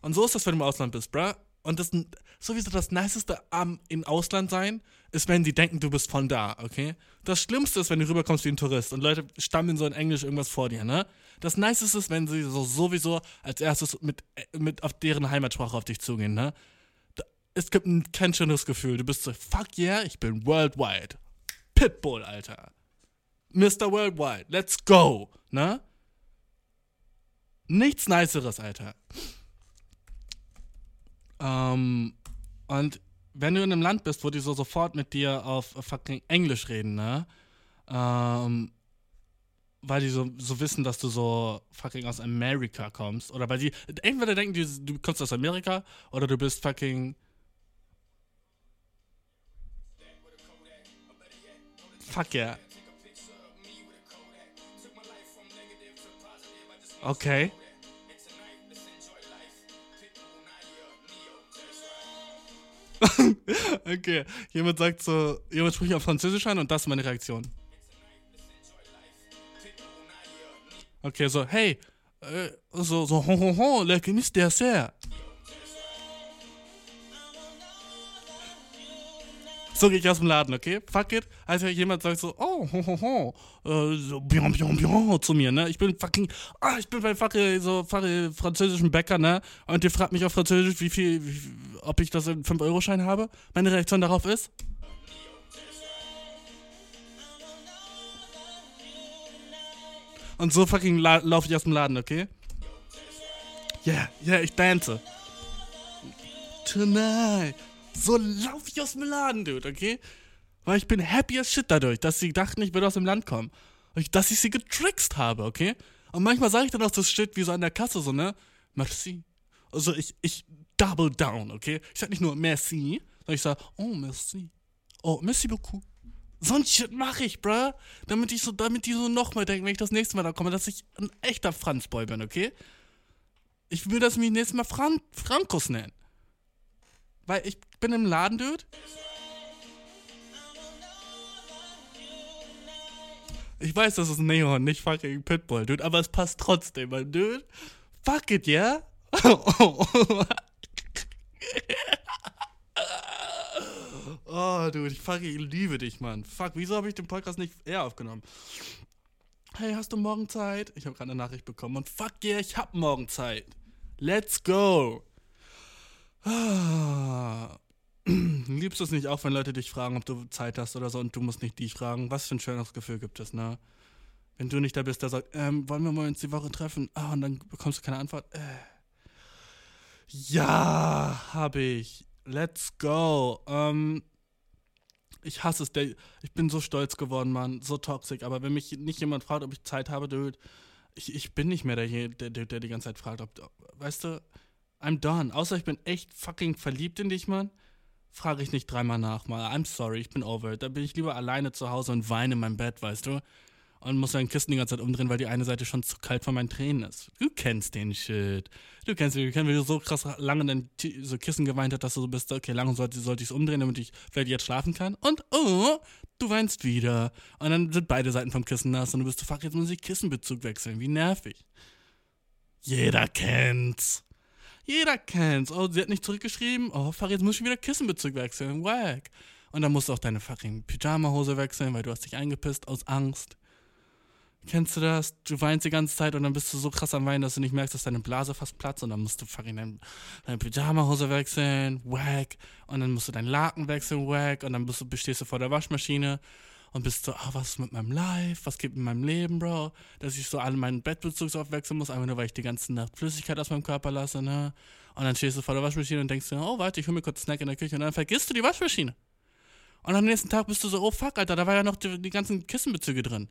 Und so ist das, wenn du im Ausland bist, bruh. Und das sowieso das Niceste am im Ausland sein, ist, wenn die denken, du bist von da, okay? Das Schlimmste ist, wenn du rüberkommst wie ein Tourist und Leute stammeln so in Englisch irgendwas vor dir, ne? Das Niceste ist, wenn sie so sowieso als erstes mit, mit auf deren Heimatsprache auf dich zugehen, ne? Es gibt ein, kein schöneres Gefühl. Du bist so, fuck yeah, ich bin worldwide. Pitbull, Alter. Mr. Worldwide, let's go, ne? Nichts Niceres, Alter. Ähm, und wenn du in einem Land bist, wo die so sofort mit dir auf fucking Englisch reden, ne? Ähm, weil die so, so wissen, dass du so fucking aus Amerika kommst. Oder weil die, entweder denken die, du kommst aus Amerika oder du bist fucking. Fuck yeah. Okay. okay, jemand sagt so, jemand spricht auf Französisch an und das ist meine Reaktion. Okay, so, hey, äh, so, so, ho, ho, ho, le gemis dessert. So gehe ich aus dem Laden, okay? Fuck it. Also jemand sagt so, oh, ho, ho, ho, äh, so, bien, bien, bien zu mir, ne? Ich bin fucking, ah, ich bin beim fucking, so, fucking französischen Bäcker, ne? Und der fragt mich auf Französisch, wie viel, wie, ob ich das in 5-Euro-Schein habe. Meine Reaktion darauf ist, Und so fucking la laufe ich aus dem Laden, okay? Yeah, yeah, ich dance. Tonight. So laufe ich aus dem Laden, Dude, okay? Weil ich bin happy as shit dadurch, dass sie dachten, ich würde aus dem Land kommen. Und dass ich sie getrickst habe, okay? Und manchmal sage ich dann auch das Shit wie so an der Kasse, so, ne? Merci. Also ich, ich double down, okay? Ich sag nicht nur merci, sondern ich sag, oh, merci. Oh, merci beaucoup. So ein Shit mache ich, bruh. Damit ich so, damit die so nochmal denken, wenn ich das nächste Mal da komme, dass ich ein echter Franzboy bin, okay? Ich will, dass mich nächstes Mal Fran Frankus nennen. Weil ich bin im Laden, Dude. Ich weiß, das ist Neon, nicht fucking Pitbull, Dude, aber es passt trotzdem, mein Dude. Fuck it, yeah? oh, Dude, ich fucking liebe dich, Mann. Fuck, wieso habe ich den Podcast nicht eher aufgenommen? Hey, hast du morgen Zeit? Ich habe gerade eine Nachricht bekommen und fuck yeah, ich hab morgen Zeit. Let's go. Ah. Liebst du es nicht auch, wenn Leute dich fragen, ob du Zeit hast oder so und du musst nicht dich fragen? Was für ein schönes Gefühl gibt es, ne? Wenn du nicht da bist, der sagt, ähm, wollen wir mal uns die Woche treffen? Ah, und dann bekommst du keine Antwort. Äh. Ja, hab ich. Let's go. Ähm, ich hasse es. Ich bin so stolz geworden, Mann. So toxisch. Aber wenn mich nicht jemand fragt, ob ich Zeit habe, dude, ich, ich bin nicht mehr der, der, der die ganze Zeit fragt, ob, weißt du, I'm done. Außer ich bin echt fucking verliebt in dich, Mann. Frage ich nicht dreimal nach, mal. I'm sorry, ich bin over it. Da bin ich lieber alleine zu Hause und weine in meinem Bett, weißt du? Und muss dein Kissen die ganze Zeit umdrehen, weil die eine Seite schon zu kalt von meinen Tränen ist. Du kennst den Shit. Du kennst den, du kennst, wie du so krass lange dein so Kissen geweint hast, dass du so bist, okay, lange sollte, sollte ich es umdrehen, damit ich vielleicht jetzt schlafen kann. Und, oh, du weinst wieder. Und dann sind beide Seiten vom Kissen nass und du bist, fuck, jetzt muss ich Kissenbezug wechseln. Wie nervig. Jeder kennt's. Jeder kennt's. Oh, sie hat nicht zurückgeschrieben. Oh, fuck, jetzt muss ich wieder Kissenbezug wechseln. Wack. Und dann musst du auch deine fucking Pyjama-Hose wechseln, weil du hast dich eingepisst aus Angst. Kennst du das? Du weinst die ganze Zeit und dann bist du so krass am Weinen, dass du nicht merkst, dass deine Blase fast platzt und dann musst du fucking deine, deine Pyjama-Hose wechseln, wack. Und dann musst du deinen Laken wechseln, wack. Und dann bist du, bestehst du vor der Waschmaschine und bist so, ah, was ist mit meinem Life? Was geht mit meinem Leben, Bro? Dass ich so alle meinen Bettbezug aufwechseln muss, einfach nur, weil ich die ganze Nacht Flüssigkeit aus meinem Körper lasse, ne? Und dann stehst du vor der Waschmaschine und denkst dir, oh, warte, ich hol mir kurz einen Snack in der Küche und dann vergisst du die Waschmaschine. Und am nächsten Tag bist du so, oh fuck, Alter, da war ja noch die, die ganzen Kissenbezüge drin.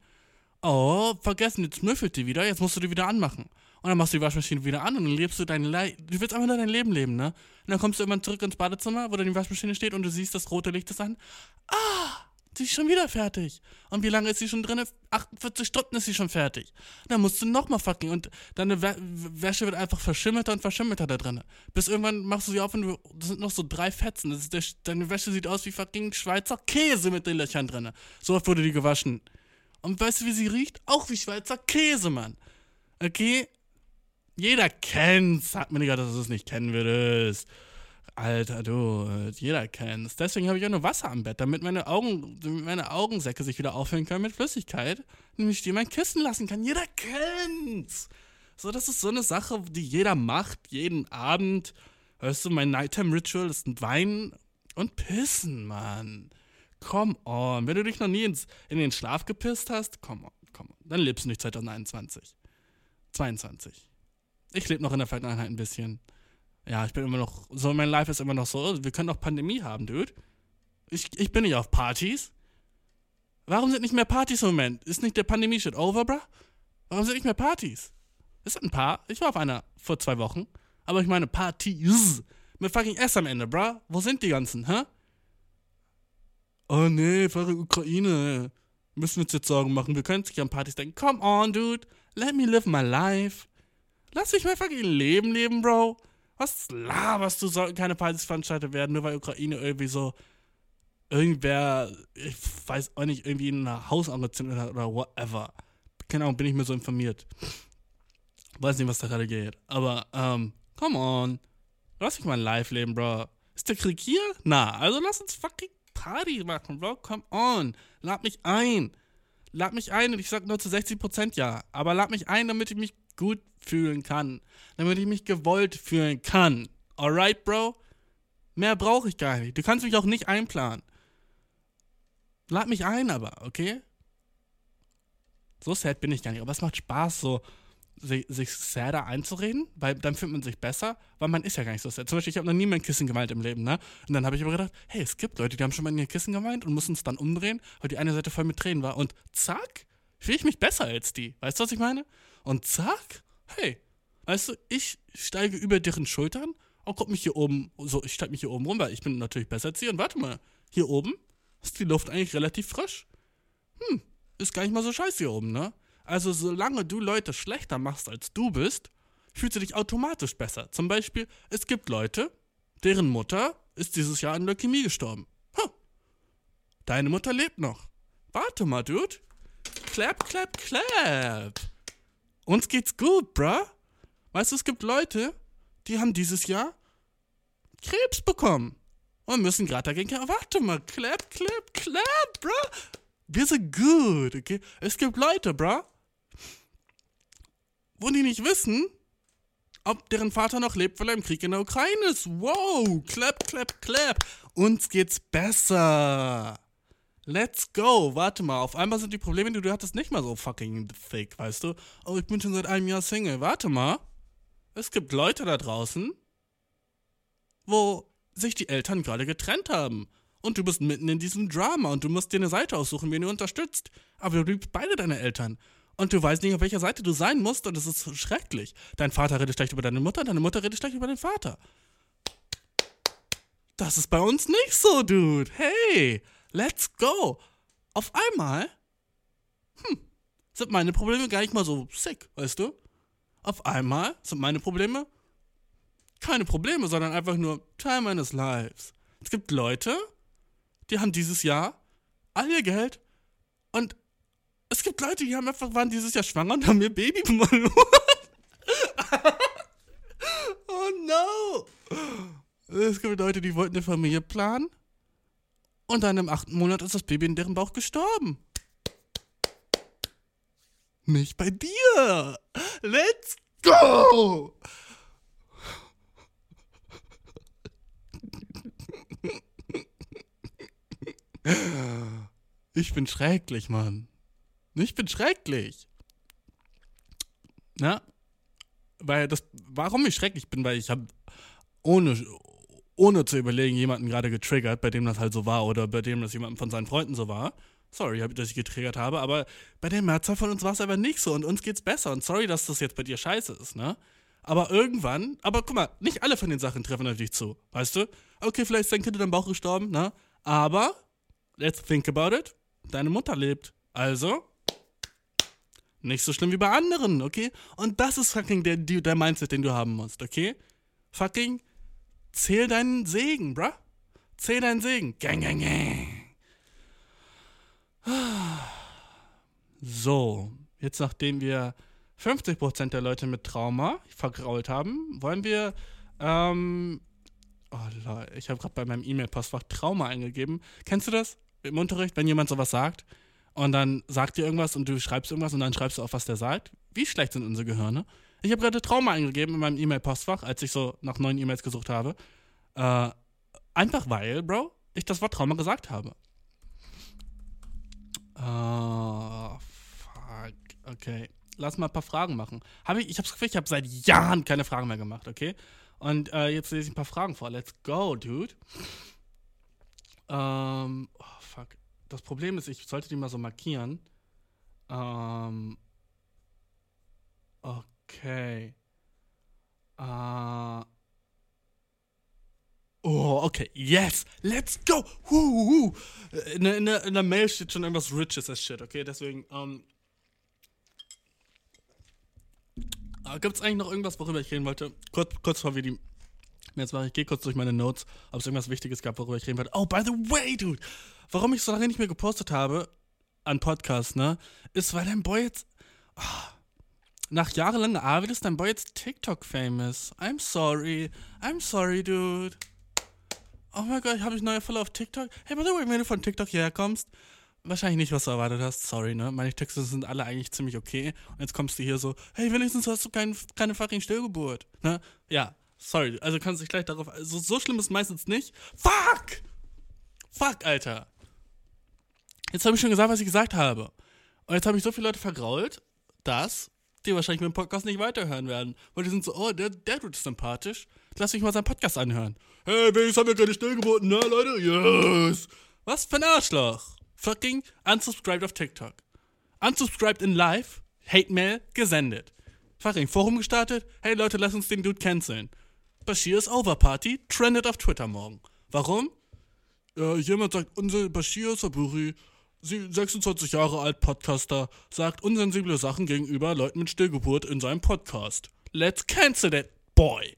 Oh, vergessen, jetzt müffelt die wieder, jetzt musst du die wieder anmachen. Und dann machst du die Waschmaschine wieder an und dann lebst du dein Le Du willst einfach nur dein Leben leben, ne? Und dann kommst du irgendwann zurück ins Badezimmer, wo dann die Waschmaschine steht und du siehst, das rote Licht ist an. Ah, sie ist schon wieder fertig. Und wie lange ist sie schon drin? 48 Stunden ist sie schon fertig. Dann musst du nochmal fucking und deine Wä Wäsche wird einfach verschimmelter und verschimmelter da drin. Bis irgendwann machst du sie auf und du, das sind noch so drei Fetzen. Das ist der, deine Wäsche sieht aus wie fucking Schweizer Käse mit den Löchern drin. So oft wurde die gewaschen. Und weißt du, wie sie riecht? Auch wie Schweizer Käse, Mann. Okay? Jeder kennt's. Sag mir nicht, dass du es nicht kennen würdest. Alter, du, äh, jeder kennt's. Deswegen habe ich auch nur Wasser am Bett, damit meine Augen, meine Augensäcke sich wieder auffüllen können mit Flüssigkeit, nämlich die mein Kissen lassen kann. Jeder kennt's. So, das ist so eine Sache, die jeder macht, jeden Abend. Weißt du, mein Nighttime-Ritual ist ein Weinen und Pissen, Mann. Come on. Wenn du dich noch nie ins, in den Schlaf gepisst hast, come on, come on. Dann lebst du nicht 2021. 22. Ich lebe noch in der Vergangenheit ein bisschen. Ja, ich bin immer noch, so mein Life ist immer noch so, wir können auch Pandemie haben, Dude. Ich, ich bin nicht auf Partys. Warum sind nicht mehr Partys im Moment? Ist nicht der Pandemie-Shit over, bruh? Warum sind nicht mehr Partys? Es sind ein paar. Ich war auf einer vor zwei Wochen. Aber ich meine Partys. Mit fucking S am Ende, bruh. Wo sind die ganzen, hä? Oh nee, fucking Ukraine. Müssen wir uns jetzt Sorgen machen. Wir können sich an Partys denken. Come on, dude. Let me live my life. Lass mich mein fucking Leben leben, Bro. Was laberst du? Sollten keine Partys veranstaltet werden, nur weil Ukraine irgendwie so irgendwer, ich weiß auch nicht, irgendwie ein Haus angezündet hat oder whatever. Keine Ahnung, bin ich mir so informiert. Weiß nicht, was da gerade geht. Aber, ähm, come on. Lass mich mal live leben, Bro. Ist der Krieg hier? Na, also lass uns fucking Party machen, Bro. Come on. Lad mich ein. Lad mich ein und ich sag nur zu 60% ja. Aber lad mich ein, damit ich mich gut fühlen kann. Damit ich mich gewollt fühlen kann. Alright, Bro? Mehr brauche ich gar nicht. Du kannst mich auch nicht einplanen. Lad mich ein, aber, okay? So sad bin ich gar nicht. Aber es macht Spaß, so sich, sich sadder einzureden, weil dann fühlt man sich besser, weil man ist ja gar nicht so sad. Zum Beispiel, ich habe noch nie mein Kissen geweint im Leben, ne? Und dann habe ich aber gedacht, hey, es gibt Leute, die haben schon mal in ihr Kissen geweint und mussten es dann umdrehen, weil die eine Seite voll mit Tränen war. Und zack, fühle ich mich besser als die. Weißt du, was ich meine? Und zack, hey, weißt du, ich steige über deren Schultern und guck mich hier oben, so, ich steige mich hier oben rum, weil ich bin natürlich besser als sie. Und warte mal, hier oben ist die Luft eigentlich relativ frisch. Hm, ist gar nicht mal so scheiße hier oben, ne? Also solange du Leute schlechter machst als du bist, fühlst du dich automatisch besser. Zum Beispiel, es gibt Leute, deren Mutter ist dieses Jahr an Leukämie gestorben. Huh. Deine Mutter lebt noch. Warte mal, Dude. Clap, clap, clap. Uns geht's gut, bruh. Weißt du, es gibt Leute, die haben dieses Jahr Krebs bekommen und müssen gerade dagegen kämpfen. Warte mal, clap, clap, clap, bruh. Wir sind gut, okay? Es gibt Leute, bruh, wo die nicht wissen, ob deren Vater noch lebt, weil er im Krieg in der Ukraine ist. Wow, clap, clap, clap. Uns geht's besser. Let's go. Warte mal, auf einmal sind die Probleme, die du hattest, nicht mal so fucking fake, weißt du? Oh, ich bin schon seit einem Jahr Single. Warte mal. Es gibt Leute da draußen, wo sich die Eltern gerade getrennt haben. Und du bist mitten in diesem Drama und du musst dir eine Seite aussuchen, wen du unterstützt. Aber du liebst beide deine Eltern. Und du weißt nicht, auf welcher Seite du sein musst und es ist schrecklich. Dein Vater redet schlecht über deine Mutter, deine Mutter redet schlecht über den Vater. Das ist bei uns nicht so, Dude. Hey, let's go. Auf einmal, hm, sind meine Probleme gar nicht mal so sick, weißt du? Auf einmal sind meine Probleme keine Probleme, sondern einfach nur Teil meines Lives. Es gibt Leute, die haben dieses Jahr all ihr Geld und es gibt Leute, die haben einfach, waren dieses Jahr schwanger und haben ihr Baby verloren. oh no! Es gibt Leute, die wollten eine Familie planen. Und dann im achten Monat ist das Baby in deren Bauch gestorben. Nicht bei dir! Let's go! Ich bin schrecklich, Mann. Ich bin schrecklich. Na? Weil das, warum ich schrecklich bin, weil ich habe ohne, ohne zu überlegen, jemanden gerade getriggert, bei dem das halt so war oder bei dem das jemandem von seinen Freunden so war. Sorry, dass ich getriggert habe, aber bei der Mehrzahl von uns war es aber nicht so und uns geht's besser. Und sorry, dass das jetzt bei dir scheiße ist, ne? Aber irgendwann, aber guck mal, nicht alle von den Sachen treffen auf dich zu, weißt du? Okay, vielleicht ist dein Kind in deinem Bauch gestorben, ne? Aber, let's think about it, deine Mutter lebt. Also, nicht so schlimm wie bei anderen, okay? Und das ist fucking der, der Mindset, den du haben musst, okay? Fucking zähl deinen Segen, bruh. Zähl deinen Segen. Gang, gang, gang. So, jetzt nachdem wir 50% der Leute mit Trauma vergrault haben, wollen wir, ähm, oh Leute, ich habe gerade bei meinem E-Mail-Postfach Trauma eingegeben. Kennst du das im Unterricht, wenn jemand sowas sagt und dann sagt dir irgendwas und du schreibst irgendwas und dann schreibst du auf, was der sagt? Wie schlecht sind unsere Gehirne? Ich habe gerade Trauma eingegeben in meinem E-Mail-Postfach, als ich so nach neuen E-Mails gesucht habe. Äh, einfach weil, Bro, ich das Wort Trauma gesagt habe. Oh, fuck. Okay. Lass mal ein paar Fragen machen. Hab ich ich habe das Gefühl, ich habe seit Jahren keine Fragen mehr gemacht, okay? Und äh, jetzt lese ich ein paar Fragen vor. Let's go, dude. Ähm, oh, fuck. Das Problem ist, ich sollte die mal so markieren. Ähm, okay. Äh, Oh, okay. Yes. Let's go. Huhuhu. In, der- in, der- in der Mail steht schon irgendwas Riches as shit, okay? Deswegen, ähm. Gibt es eigentlich noch irgendwas, worüber ich reden wollte? Kurz, kurz vor wie die. Jetzt mache ich, gehe kurz durch meine Notes, ob es irgendwas Wichtiges gab, worüber ich reden wollte. Oh, by the way, dude. Warum ich so lange nicht mehr gepostet habe an Podcasts, ne? Ist, weil dein Boy jetzt. ah, nach jahrelanger Arbeit ist dein Boy jetzt TikTok-famous. I'm sorry. I'm sorry, dude. Oh mein Gott, habe ich neue Follower auf TikTok? Hey, by the way, wenn du von TikTok hierher kommst, wahrscheinlich nicht, was du erwartet hast. Sorry, ne? Meine Texte sind alle eigentlich ziemlich okay. Und jetzt kommst du hier so, hey, wenigstens hast du kein, keine fucking Stillgeburt. Ne? Ja, sorry. Also kannst du dich gleich darauf. Also so schlimm ist meistens nicht. Fuck! Fuck, Alter. Jetzt habe ich schon gesagt, was ich gesagt habe. Und jetzt habe ich so viele Leute vergrault, dass die wahrscheinlich mit dem Podcast nicht weiterhören werden. Weil die sind so, oh, der, der Dude ist sympathisch. Lass mich mal seinen Podcast anhören. Hey, wenigstens haben wir keine Stillgeburten, ne, Leute? Yes! Was für ein Arschloch. Fucking unsubscribed auf TikTok. Unsubscribed in live, Hate Mail gesendet. Fucking Forum gestartet. Hey Leute, lass uns den Dude canceln. Bashir ist over Party, trendet auf Twitter morgen. Warum? Äh, jemand sagt, unser Bashir Saburi, sie- 26 Jahre alt, Podcaster, sagt unsensible Sachen gegenüber Leuten mit Stillgeburt in seinem Podcast. Let's cancel that boy.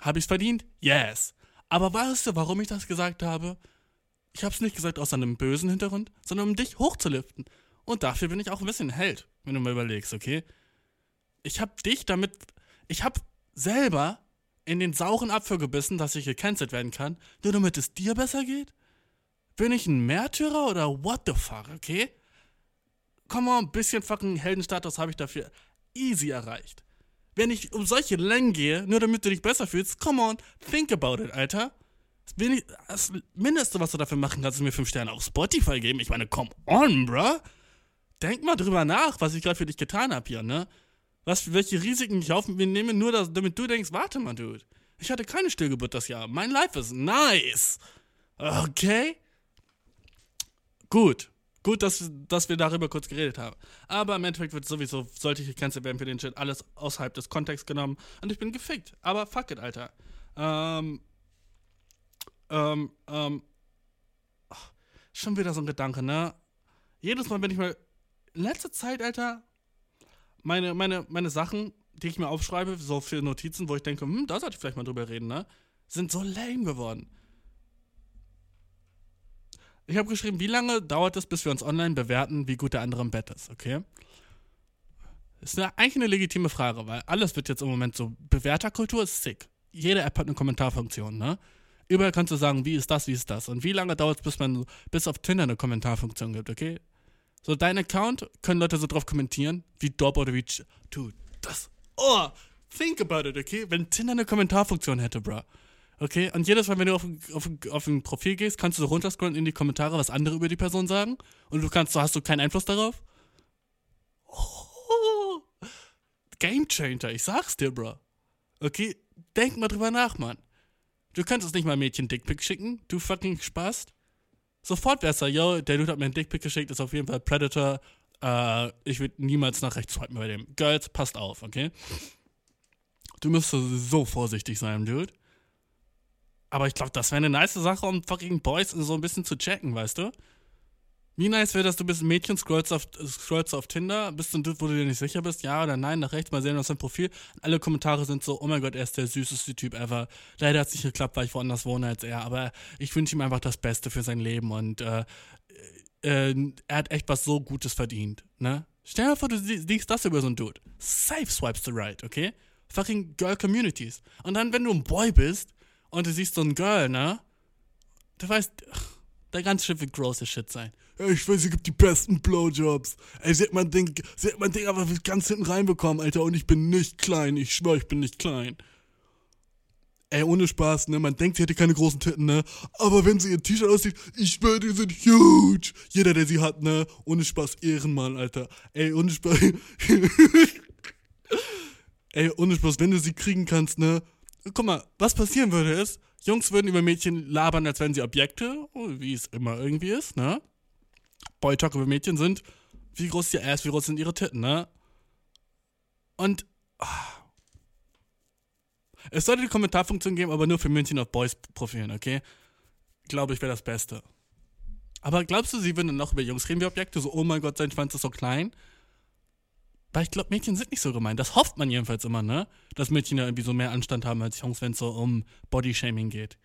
Habe ich's verdient? Yes. Aber weißt du, warum ich das gesagt habe? Ich hab's nicht gesagt aus einem bösen Hintergrund, sondern um dich hochzuliften. Und dafür bin ich auch ein bisschen Held, wenn du mal überlegst, okay? Ich hab dich damit. Ich hab selber in den sauren Apfel gebissen, dass ich gecancelt werden kann, nur damit es dir besser geht? Bin ich ein Märtyrer oder what the fuck, okay? Komm mal, ein bisschen fucking Heldenstatus habe ich dafür easy erreicht. Wenn ich um solche Längen gehe, nur damit du dich besser fühlst, come on, think about it, Alter. Das, Mindeste, was du dafür machen kannst, ist mir 5 Sterne auf Spotify geben. Ich meine, come on, bruh. Denk mal drüber nach, was ich gerade für dich getan habe hier, ne? Was, welche Risiken ich auf mir nehme, nur dass, damit du denkst, warte mal, Dude. Ich hatte keine Stillgeburt das Jahr. Mein Life ist nice. Okay? Gut. Gut, dass, dass wir darüber kurz geredet haben. Aber im Endeffekt wird sowieso, sollte ich gecancelt werden für den Shit, alles außerhalb des Kontexts genommen. Und ich bin gefickt. Aber fuck it, Alter. Ähm. Ähm, ähm. schon wieder so ein Gedanke, ne? Jedes Mal, wenn ich mal. In letzter Zeit, Alter, meine, meine, meine Sachen, die ich mir aufschreibe, so für Notizen, wo ich denke, hm, da sollte ich vielleicht mal drüber reden, ne? Sind so lame geworden. Ich habe geschrieben, wie lange dauert es, bis wir uns online bewerten, wie gut der andere im Bett ist, okay? Ist eine, eigentlich eine legitime Frage, weil alles wird jetzt im Moment so. Bewerterkultur ist sick. Jede App hat eine Kommentarfunktion, ne? Überall kannst du sagen, wie ist das, wie ist das. Und wie lange dauert es, bis man bis auf Tinder eine Kommentarfunktion gibt, okay? So, dein Account können Leute so drauf kommentieren, wie dope oder wie. Dude, das. Oh, think about it, okay? Wenn Tinder eine Kommentarfunktion hätte, bruh. Okay? Und jedes Mal, wenn du auf ein, auf, auf ein Profil gehst, kannst du so runterscrollen in die Kommentare, was andere über die Person sagen. Und du kannst, so hast du keinen Einfluss darauf. Oh, Game Changer, ich sag's dir, bruh. Okay? Denk mal drüber nach, Mann. Du könntest nicht mal Mädchen Dickpick schicken, du fucking Spaß. Sofort wär's da, yo, der Dude hat mir einen Dickpick geschickt, ist auf jeden Fall Predator. Äh, ich würde niemals nach rechts swipen bei dem. Girls, passt auf, okay? Du müsstest so vorsichtig sein, Dude. Aber ich glaube, das wäre eine nice Sache, um fucking Boys so ein bisschen zu checken, weißt du? Wie nice wäre das, du bist ein Mädchen, scrollst auf, scrollst auf Tinder, bist ein Dude, wo du dir nicht sicher bist, ja oder nein, nach rechts mal sehen, was sein Profil. Alle Kommentare sind so, oh mein Gott, er ist der süßeste Typ ever. Leider hat es nicht geklappt, weil ich woanders wohne als er, aber ich wünsche ihm einfach das Beste für sein Leben und äh, äh, er hat echt was so Gutes verdient, ne? Stell dir vor, du siehst das über so einen Dude. Safe swipes the right, okay? Fucking Girl Communities. Und dann, wenn du ein Boy bist und du siehst so ein Girl, ne? Du weißt, der ganze Schiff wird große Shit sein. Ich weiß, sie gibt die besten Blowjobs. Ey, sie hat mein Ding, sie hat mein Ding aber ganz hinten reinbekommen, Alter, und ich bin nicht klein. Ich schwör, ich bin nicht klein. Ey, ohne Spaß, ne? Man denkt, sie hätte keine großen Titten, ne? Aber wenn sie ihr T-Shirt aussieht, ich schwör, die sind huge. Jeder, der sie hat, ne? Ohne Spaß, Ehrenmann, Alter. Ey, ohne Spaß. Ey, ohne Spaß, wenn du sie kriegen kannst, ne? Guck mal, was passieren würde ist, Jungs würden über Mädchen labern, als wären sie Objekte, wie es immer irgendwie ist, ne? Boy Talk über Mädchen sind, wie groß ist ihr Ass, wie groß sind ihre Titten, ne? Und oh. es sollte die Kommentarfunktion geben, aber nur für Mädchen auf Boys-Profilen, okay? Glaube ich, wäre das Beste. Aber glaubst du, sie würden dann noch über Jungs reden wie Objekte? So, oh mein Gott, sein Schwanz ist so klein. Weil ich glaube, Mädchen sind nicht so gemein. Das hofft man jedenfalls immer, ne? Dass Mädchen ja irgendwie so mehr Anstand haben als Jungs, wenn es so um Bodyshaming geht.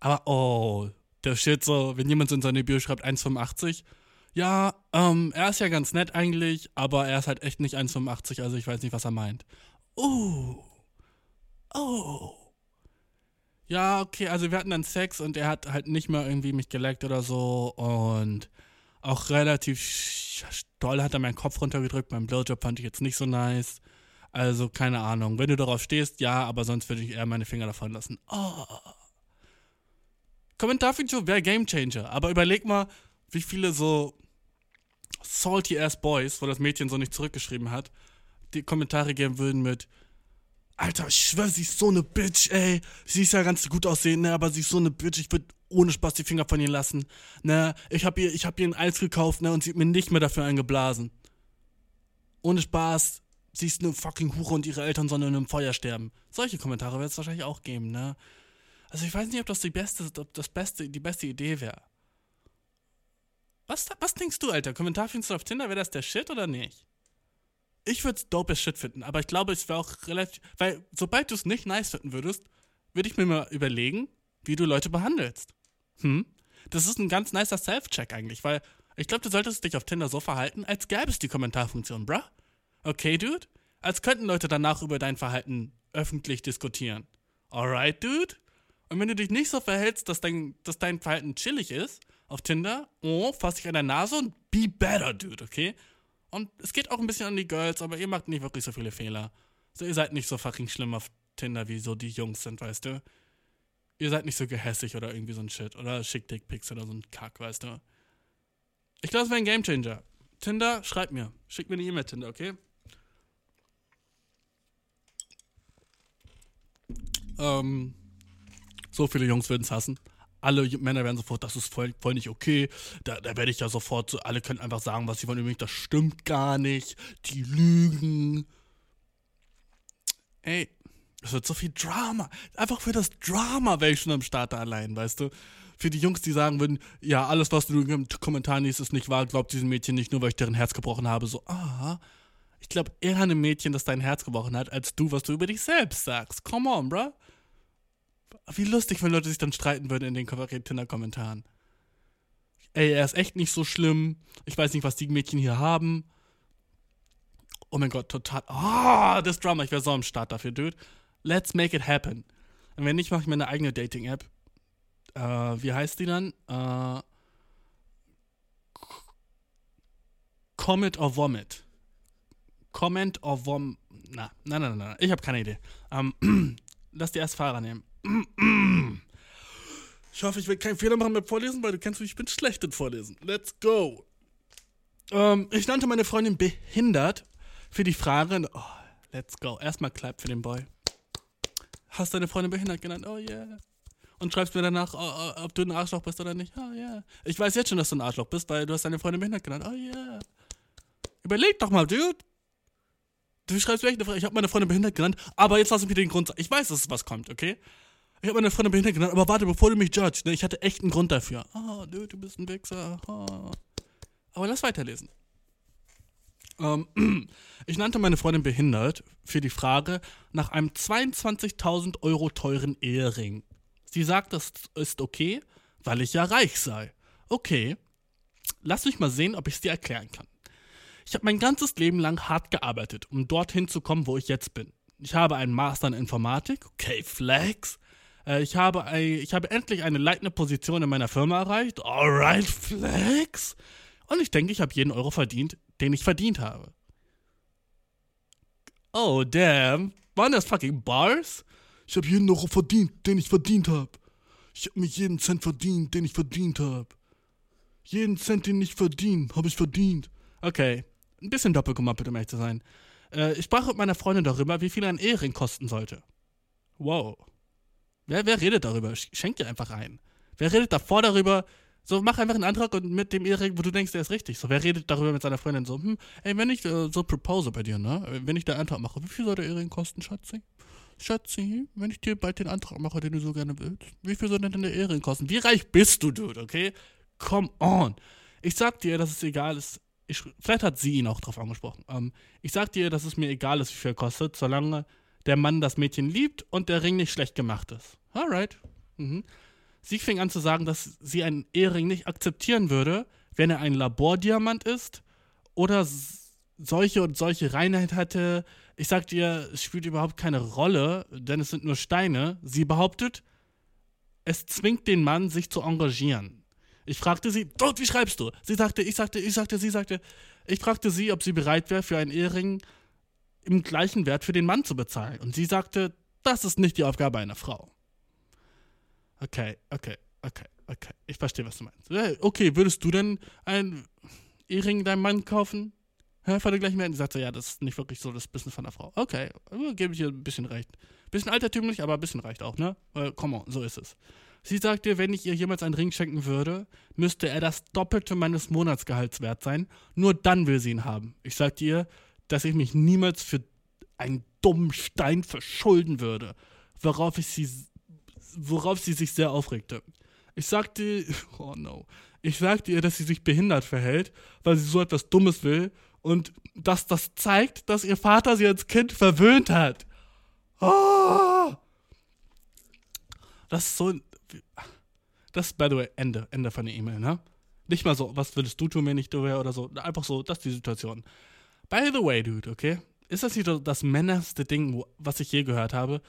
Aber oh, der steht so, wenn jemand so in seine Bio schreibt 1,85, ja, ähm, er ist ja ganz nett eigentlich, aber er ist halt echt nicht 1,85, also ich weiß nicht, was er meint. Oh. Oh. Ja, okay, also wir hatten dann Sex und er hat halt nicht mehr irgendwie mich geleckt oder so und auch relativ doll hat er meinen Kopf runtergedrückt. Mein Blowjob fand ich jetzt nicht so nice. Also, keine Ahnung. Wenn du darauf stehst, ja, aber sonst würde ich eher meine Finger davon lassen. Oh. Kommentarfunktion wäre Gamechanger. Aber überleg mal, wie viele so salty ass Boys, wo das Mädchen so nicht zurückgeschrieben hat, die Kommentare geben würden mit Alter, ich schwör, sie ist so eine Bitch, ey. Sie ist ja ganz gut aussehen, ne, aber sie ist so eine Bitch. Ich würde ohne Spaß die Finger von ihr lassen. Ne, ich hab ihr, ich hab ihr ein Eis gekauft, ne, und sie hat mir nicht mehr dafür eingeblasen. Ohne Spaß, sie ist eine fucking Hure und ihre Eltern sollen in einem Feuer sterben. Solche Kommentare wird es wahrscheinlich auch geben, ne? Also ich weiß nicht, ob das die beste, ob das beste, die beste Idee wäre. Was, was denkst du, Alter? Kommentar findest du auf Tinder, wäre das der Shit oder nicht? Ich würde es dope Shit finden, aber ich glaube, es wäre auch relativ. Weil, sobald du es nicht nice finden würdest, würde ich mir mal überlegen, wie du Leute behandelst. Hm? Das ist ein ganz nicer Self-Check eigentlich, weil ich glaube, du solltest dich auf Tinder so verhalten, als gäbe es die Kommentarfunktion, bruh. Okay, Dude? Als könnten Leute danach über dein Verhalten öffentlich diskutieren. Alright, Dude? Und wenn du dich nicht so verhältst, dass dein, dass dein Verhalten chillig ist, auf Tinder, oh, fass dich an der Nase und be better, Dude, okay? Und es geht auch ein bisschen an die Girls, aber ihr macht nicht wirklich so viele Fehler. So, ihr seid nicht so fucking schlimm auf Tinder, wie so die Jungs sind, weißt du? Ihr seid nicht so gehässig oder irgendwie so ein Shit. Oder schickt Dickpics oder so ein Kack, weißt du? Ich glaube, es wäre ein Gamechanger. Tinder, schreibt mir. Schickt mir eine E-Mail, Tinder, okay? Ähm, so viele Jungs würden es hassen. Alle Männer werden sofort, das ist voll, voll nicht okay. Da, da werde ich ja sofort so, alle können einfach sagen, was sie wollen. Übrigens, das stimmt gar nicht. Die lügen. Ey, es wird so viel Drama. Einfach für das Drama wäre ich schon am Start allein, weißt du? Für die Jungs, die sagen würden, ja, alles, was du im Kommentar liest, ist nicht wahr, glaubt diesem Mädchen nicht nur, weil ich deren Herz gebrochen habe. So, ah, ich glaube eher einem Mädchen, das dein Herz gebrochen hat, als du, was du über dich selbst sagst. Come on, bruh. Wie lustig, wenn Leute sich dann streiten würden in den Tinder-Kommentaren. Ey, er ist echt nicht so schlimm. Ich weiß nicht, was die Mädchen hier haben. Oh mein Gott, total. Ah, oh, das Drama. Ich wäre so am Start dafür, Dude. Let's make it happen. Und wenn nicht, mache ich mir eine eigene Dating-App. Äh, wie heißt die dann? Äh, Comet or Vomit. Comment or Vom. Na, nein, nein, nein. Ich habe keine Idee. Ähm, lass die erst Fahrer nehmen. Ich hoffe, ich will keinen Fehler machen beim Vorlesen, weil du kennst mich, ich bin schlecht im Vorlesen. Let's go. Ähm, ich nannte meine Freundin behindert für die Frage. Oh, let's go. Erstmal Clap für den Boy. Hast deine Freundin behindert genannt? Oh yeah. und schreibst mir danach, oh, oh, ob du ein Arschloch bist oder nicht. Oh ja. Ich weiß jetzt schon, dass du ein Arschloch bist, weil du hast deine Freundin behindert genannt. Oh ja. Überleg doch mal, Dude. Du schreibst mir echt eine Frage, ich habe meine Freundin behindert genannt, aber jetzt lass mich den Grund sagen. Ich weiß, dass was kommt, okay? Ich habe meine Freundin behindert genannt, aber warte, bevor du mich judgst, ne, ich hatte echt einen Grund dafür. Ah, Dude, du bist ein Wichser. Oh. Aber lass weiterlesen. Ähm, ich nannte meine Freundin behindert für die Frage nach einem 22.000 Euro teuren Ehering. Sie sagt, das ist okay, weil ich ja reich sei. Okay, lass mich mal sehen, ob ich es dir erklären kann. Ich habe mein ganzes Leben lang hart gearbeitet, um dorthin zu kommen, wo ich jetzt bin. Ich habe einen Master in Informatik, okay, Flex. Äh, ich, habe ich habe endlich eine leitende Position in meiner Firma erreicht, alright, Flex. Und ich denke, ich habe jeden Euro verdient, den ich verdient habe. Oh, damn. Waren das fucking Bars?
Ich habe jeden Euro verdient, den ich verdient habe. Ich habe mich jeden Cent verdient, den ich verdient habe. Jeden Cent, den ich verdiene, habe ich verdient.
Okay. Ein bisschen doppelgemappelt, um ehrlich zu sein. Äh, ich sprach mit meiner Freundin darüber, wie viel ein Ehering kosten sollte. Wow. Wer, wer redet darüber? Schenk dir einfach ein. Wer redet davor darüber, so, mach einfach einen Antrag und mit dem Ehering, wo du denkst, der ist richtig. So, wer redet darüber mit seiner Freundin so, hm, ey, wenn ich äh, so propose bei dir, ne? Wenn ich den Antrag mache, wie viel soll der Ehering kosten, Schatzi? Schatzi, wenn ich dir bald den Antrag mache, den du so gerne willst, wie viel soll denn der Ehering kosten? Wie reich bist du, Dude, okay? Come on. Ich sag dir, dass es egal ist. Ich, vielleicht hat sie ihn auch drauf angesprochen. Ähm, ich sag dir, dass es mir egal ist, wie viel kostet, solange der Mann das Mädchen liebt und der Ring nicht schlecht gemacht ist. Alright. Mhm. Sie fing an zu sagen, dass sie einen Ehering nicht akzeptieren würde, wenn er ein Labordiamant ist oder solche und solche Reinheit hatte. Ich sag dir, es spielt überhaupt keine Rolle, denn es sind nur Steine. Sie behauptet, es zwingt den Mann, sich zu engagieren. Ich fragte sie, dort, wie schreibst du? Sie sagte, ich sagte, ich sagte, sie sagte. Ich fragte sie, ob sie bereit wäre, für einen Ehering im gleichen Wert für den Mann zu bezahlen. Und sie sagte, das ist nicht die Aufgabe einer Frau. Okay, okay, okay, okay. Ich verstehe, was du meinst. Okay, würdest du denn ein Ehering deinem Mann kaufen? Hä, von der gleichen Wert? Sagt er, ja, das ist nicht wirklich so das Business von der Frau. Okay, gebe ich ihr ein bisschen recht. Bisschen altertümlich, aber ein bisschen reicht auch, ne? Äh, come on, so ist es. Sie sagte, wenn ich ihr jemals einen Ring schenken würde, müsste er das Doppelte meines Monatsgehalts wert sein. Nur dann will sie ihn haben. Ich sagte ihr, dass ich mich niemals für einen dummen Stein verschulden würde. Worauf ich sie worauf sie sich sehr aufregte. Ich sagte, oh no, ich sagte ihr, dass sie sich behindert verhält, weil sie so etwas Dummes will und dass das zeigt, dass ihr Vater sie als Kind verwöhnt hat. Oh! Das ist so. Das ist, by the way, Ende, Ende von der E-Mail, ne? Nicht mal so, was würdest du tun, wenn ich du wäre oder so. Einfach so, das ist die Situation. By the way, dude, okay? Ist das nicht das männerste Ding, was ich je gehört habe?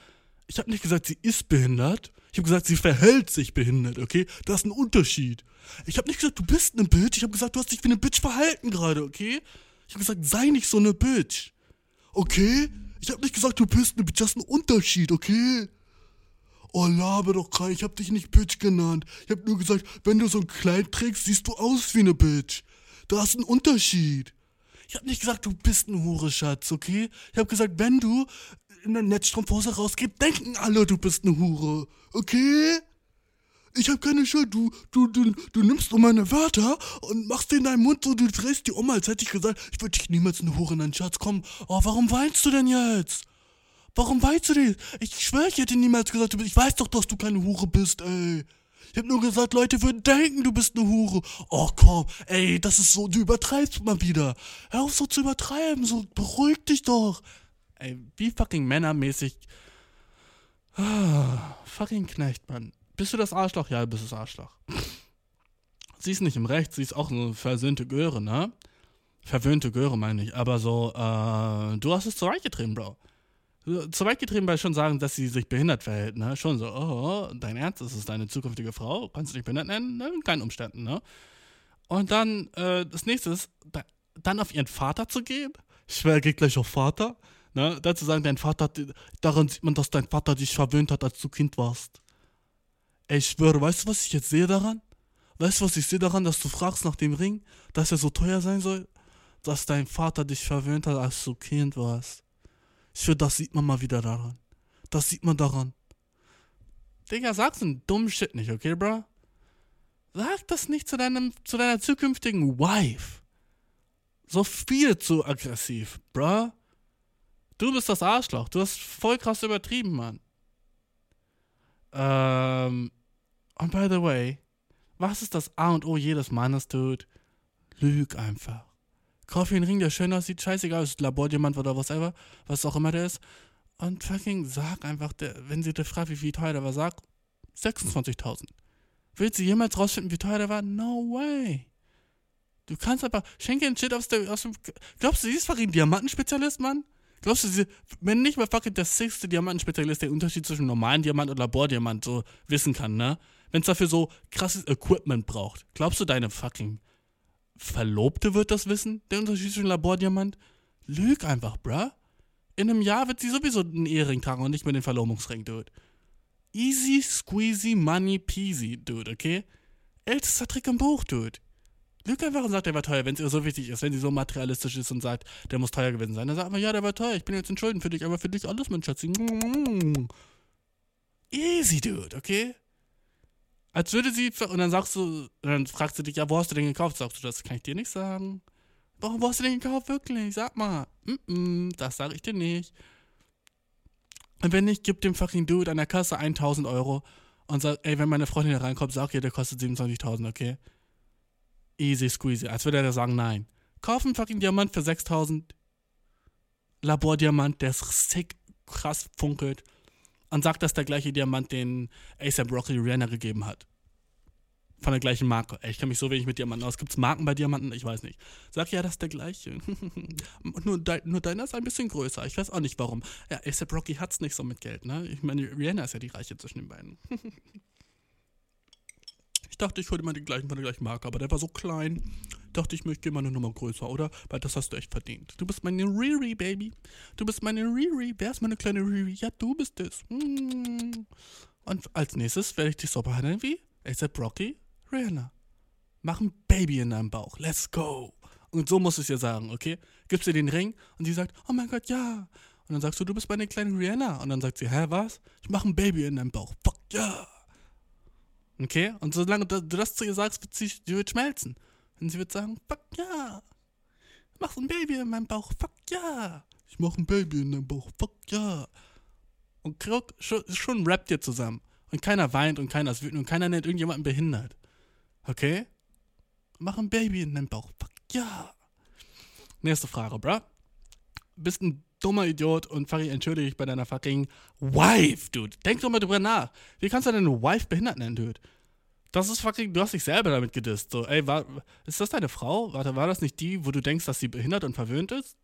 Ich habe nicht gesagt, sie ist behindert. Ich habe gesagt, sie verhält sich behindert, okay? Das ist ein Unterschied. Ich habe nicht gesagt, du bist eine Bitch. Ich habe gesagt, du hast dich wie eine Bitch verhalten gerade, okay? Ich habe gesagt, sei nicht so eine Bitch. Okay? Ich habe nicht gesagt, du bist eine Bitch. Das ist ein Unterschied, okay? Oh, laber doch kein. Ich habe dich nicht Bitch genannt. Ich habe nur gesagt, wenn du so ein Kleid trägst, siehst du aus wie eine Bitch. Da ist ein Unterschied. Ich habe nicht gesagt, du bist ein Hure, Schatz, okay? Ich habe gesagt, wenn du in der Netzstrumpfhose rausgeht, denken alle, du bist eine Hure. Okay? Ich hab keine Schuld. Du, du, du, du nimmst nur meine Wörter und machst in deinem Mund so, du drehst die um, als hätte ich gesagt, ich würde dich niemals eine Hure nennen, Schatz. Komm, oh, warum weinst du denn jetzt? Warum weinst du denn? Ich schwöre, ich hätte niemals gesagt, du bist, ich weiß doch, dass du keine Hure bist, ey. Ich hab nur gesagt, Leute würden denken, du bist eine Hure. Oh komm, ey, das ist so, du übertreibst mal wieder. Hör auf so zu übertreiben, so beruhig dich doch. Ey, wie fucking männermäßig. Ah, fucking Knecht, Mann. Bist du das Arschloch? Ja, du bist das Arschloch. Sie ist nicht im Recht, sie ist auch eine versöhnte Göre, ne? Verwöhnte Göre, meine ich. Aber so, äh, du hast es zu weit getrieben, Bro. Zu weit getrieben bei schon sagen, dass sie sich behindert verhält, ne? Schon so, oh, dein Ernst, ist deine zukünftige Frau, kannst du dich behindert nennen? Ne? In keinen Umständen, ne? Und dann, äh, das nächste ist, da, dann auf ihren Vater zu gehen. Ich geht gleich auf Vater. Ne? Dazu sagen, dein Vater, daran sieht man, dass dein Vater dich verwöhnt hat, als du Kind warst. Ey, ich schwöre, weißt du, was ich jetzt sehe daran? Weißt du, was ich sehe daran, dass du fragst nach dem Ring, dass er so teuer sein soll? Dass dein Vater dich verwöhnt hat, als du Kind warst. Ich schwöre, das sieht man mal wieder daran. Das sieht man daran. Digga, sag so einen dummen Shit nicht, okay, bro? Sag das nicht zu, deinem, zu deiner zukünftigen Wife. So viel zu aggressiv, bro. Du bist das Arschloch. Du hast voll krass übertrieben, Mann. Ähm. Und by the way, was ist das A und O jedes Mannes, Dude? Lüg einfach. Kauf dir einen Ring, der schön aussieht, scheißegal, ist Labordiamant oder whatever, was auch immer der ist. Und fucking sag einfach, der, wenn sie dir fragt, wie viel teuer der war, sag 26.000. Willst du jemals rausfinden, wie teuer der war? No way. Du kannst einfach, schenke den Shit aus, der, aus dem. Glaubst du, sie ist fucking Diamantenspezialist, Mann? Glaubst du, sie, wenn nicht mal fucking der sechste Diamantenspezialist den Unterschied zwischen normalen Diamant und Labordiamant so wissen kann, ne? Wenn es dafür so krasses Equipment braucht. Glaubst du, deine fucking Verlobte wird das wissen? Der Unterschied zwischen Labordiamant? Lüg einfach, bruh. In einem Jahr wird sie sowieso einen Ehering tragen und nicht mehr den Verlobungsring, Dude. Easy, squeezy, money, peasy, Dude, okay? Ältester Trick im Buch, Dude. Lüg einfach und sagt, der war teuer, wenn es ihr so wichtig ist, wenn sie so materialistisch ist und sagt, der muss teuer gewesen sein. Dann sagt man, ja, der war teuer, ich bin jetzt entschuldigend für dich, aber für dich alles, mein Schatzi. Easy, Dude, okay? Als würde sie, und dann sagst du, dann fragst du dich, ja, wo hast du den gekauft? Sagst du, das kann ich dir nicht sagen. Warum hast du den gekauft, wirklich? Sag mal. Mm -mm, das sage ich dir nicht. Und wenn nicht, gib dem fucking Dude an der Kasse 1000 Euro und sag, ey, wenn meine Freundin hier reinkommt, sag ihr, der kostet 27.000, okay? Easy squeezy. Als würde er sagen, nein. Kauf einen fucking Diamant für 6000. Labordiamant, der sick, krass funkelt. Und sagt, dass der gleiche Diamant den ASAP Rocky Rihanna gegeben hat. Von der gleichen Marke. Ey, ich kenne mich so wenig mit Diamanten aus. Gibt es Marken bei Diamanten? Ich weiß nicht. Sag ja, das ist der gleiche. nur, de nur deiner ist ein bisschen größer. Ich weiß auch nicht warum. Ja, ASAP Rocky hat's nicht so mit Geld, ne? Ich meine, Rihanna ist ja die Reiche zwischen den beiden. ich dachte, ich hole immer den gleichen von der gleichen Marke, aber der war so klein. Dachte ich, möchte mal eine Nummer größer, oder? Weil das hast du echt verdient. Du bist meine Riri, Baby. Du bist meine Riri. Wer ist meine kleine Riri? Ja, du bist es. Mm. Und als nächstes werde ich dich so behandeln wie ASAP Rocky, Rihanna. Mach ein Baby in deinem Bauch. Let's go. Und so musst du es ihr sagen, okay? Gibst ihr den Ring und sie sagt, oh mein Gott, ja. Und dann sagst du, du bist meine kleine Rihanna. Und dann sagt sie, hä, was? Ich mache ein Baby in deinem Bauch. Fuck, ja. Okay? Und solange du das zu ihr sagst, wird sie, sie wird schmelzen. Und sie wird sagen, fuck ja. Mach ein Baby in meinem Bauch. Fuck ja.
Ich mach ein Baby in deinem Bauch. Fuck ja.
Und Krok, schon, schon rappt ihr zusammen. Und keiner weint und keiner ist wütend und keiner nennt irgendjemanden behindert. Okay? Mach ein Baby in deinem Bauch. Fuck ja. Nächste Frage, bruh. Bist ein dummer Idiot und Fari entschuldige dich bei deiner fucking Wife, Dude. Denk doch mal drüber nach. Wie kannst du deine Wife behindert nennen, Dude? Das ist fucking, du hast dich selber damit gedisst. So, ey, war, ist das deine Frau? Warte, war das nicht die, wo du denkst, dass sie behindert und verwöhnt ist?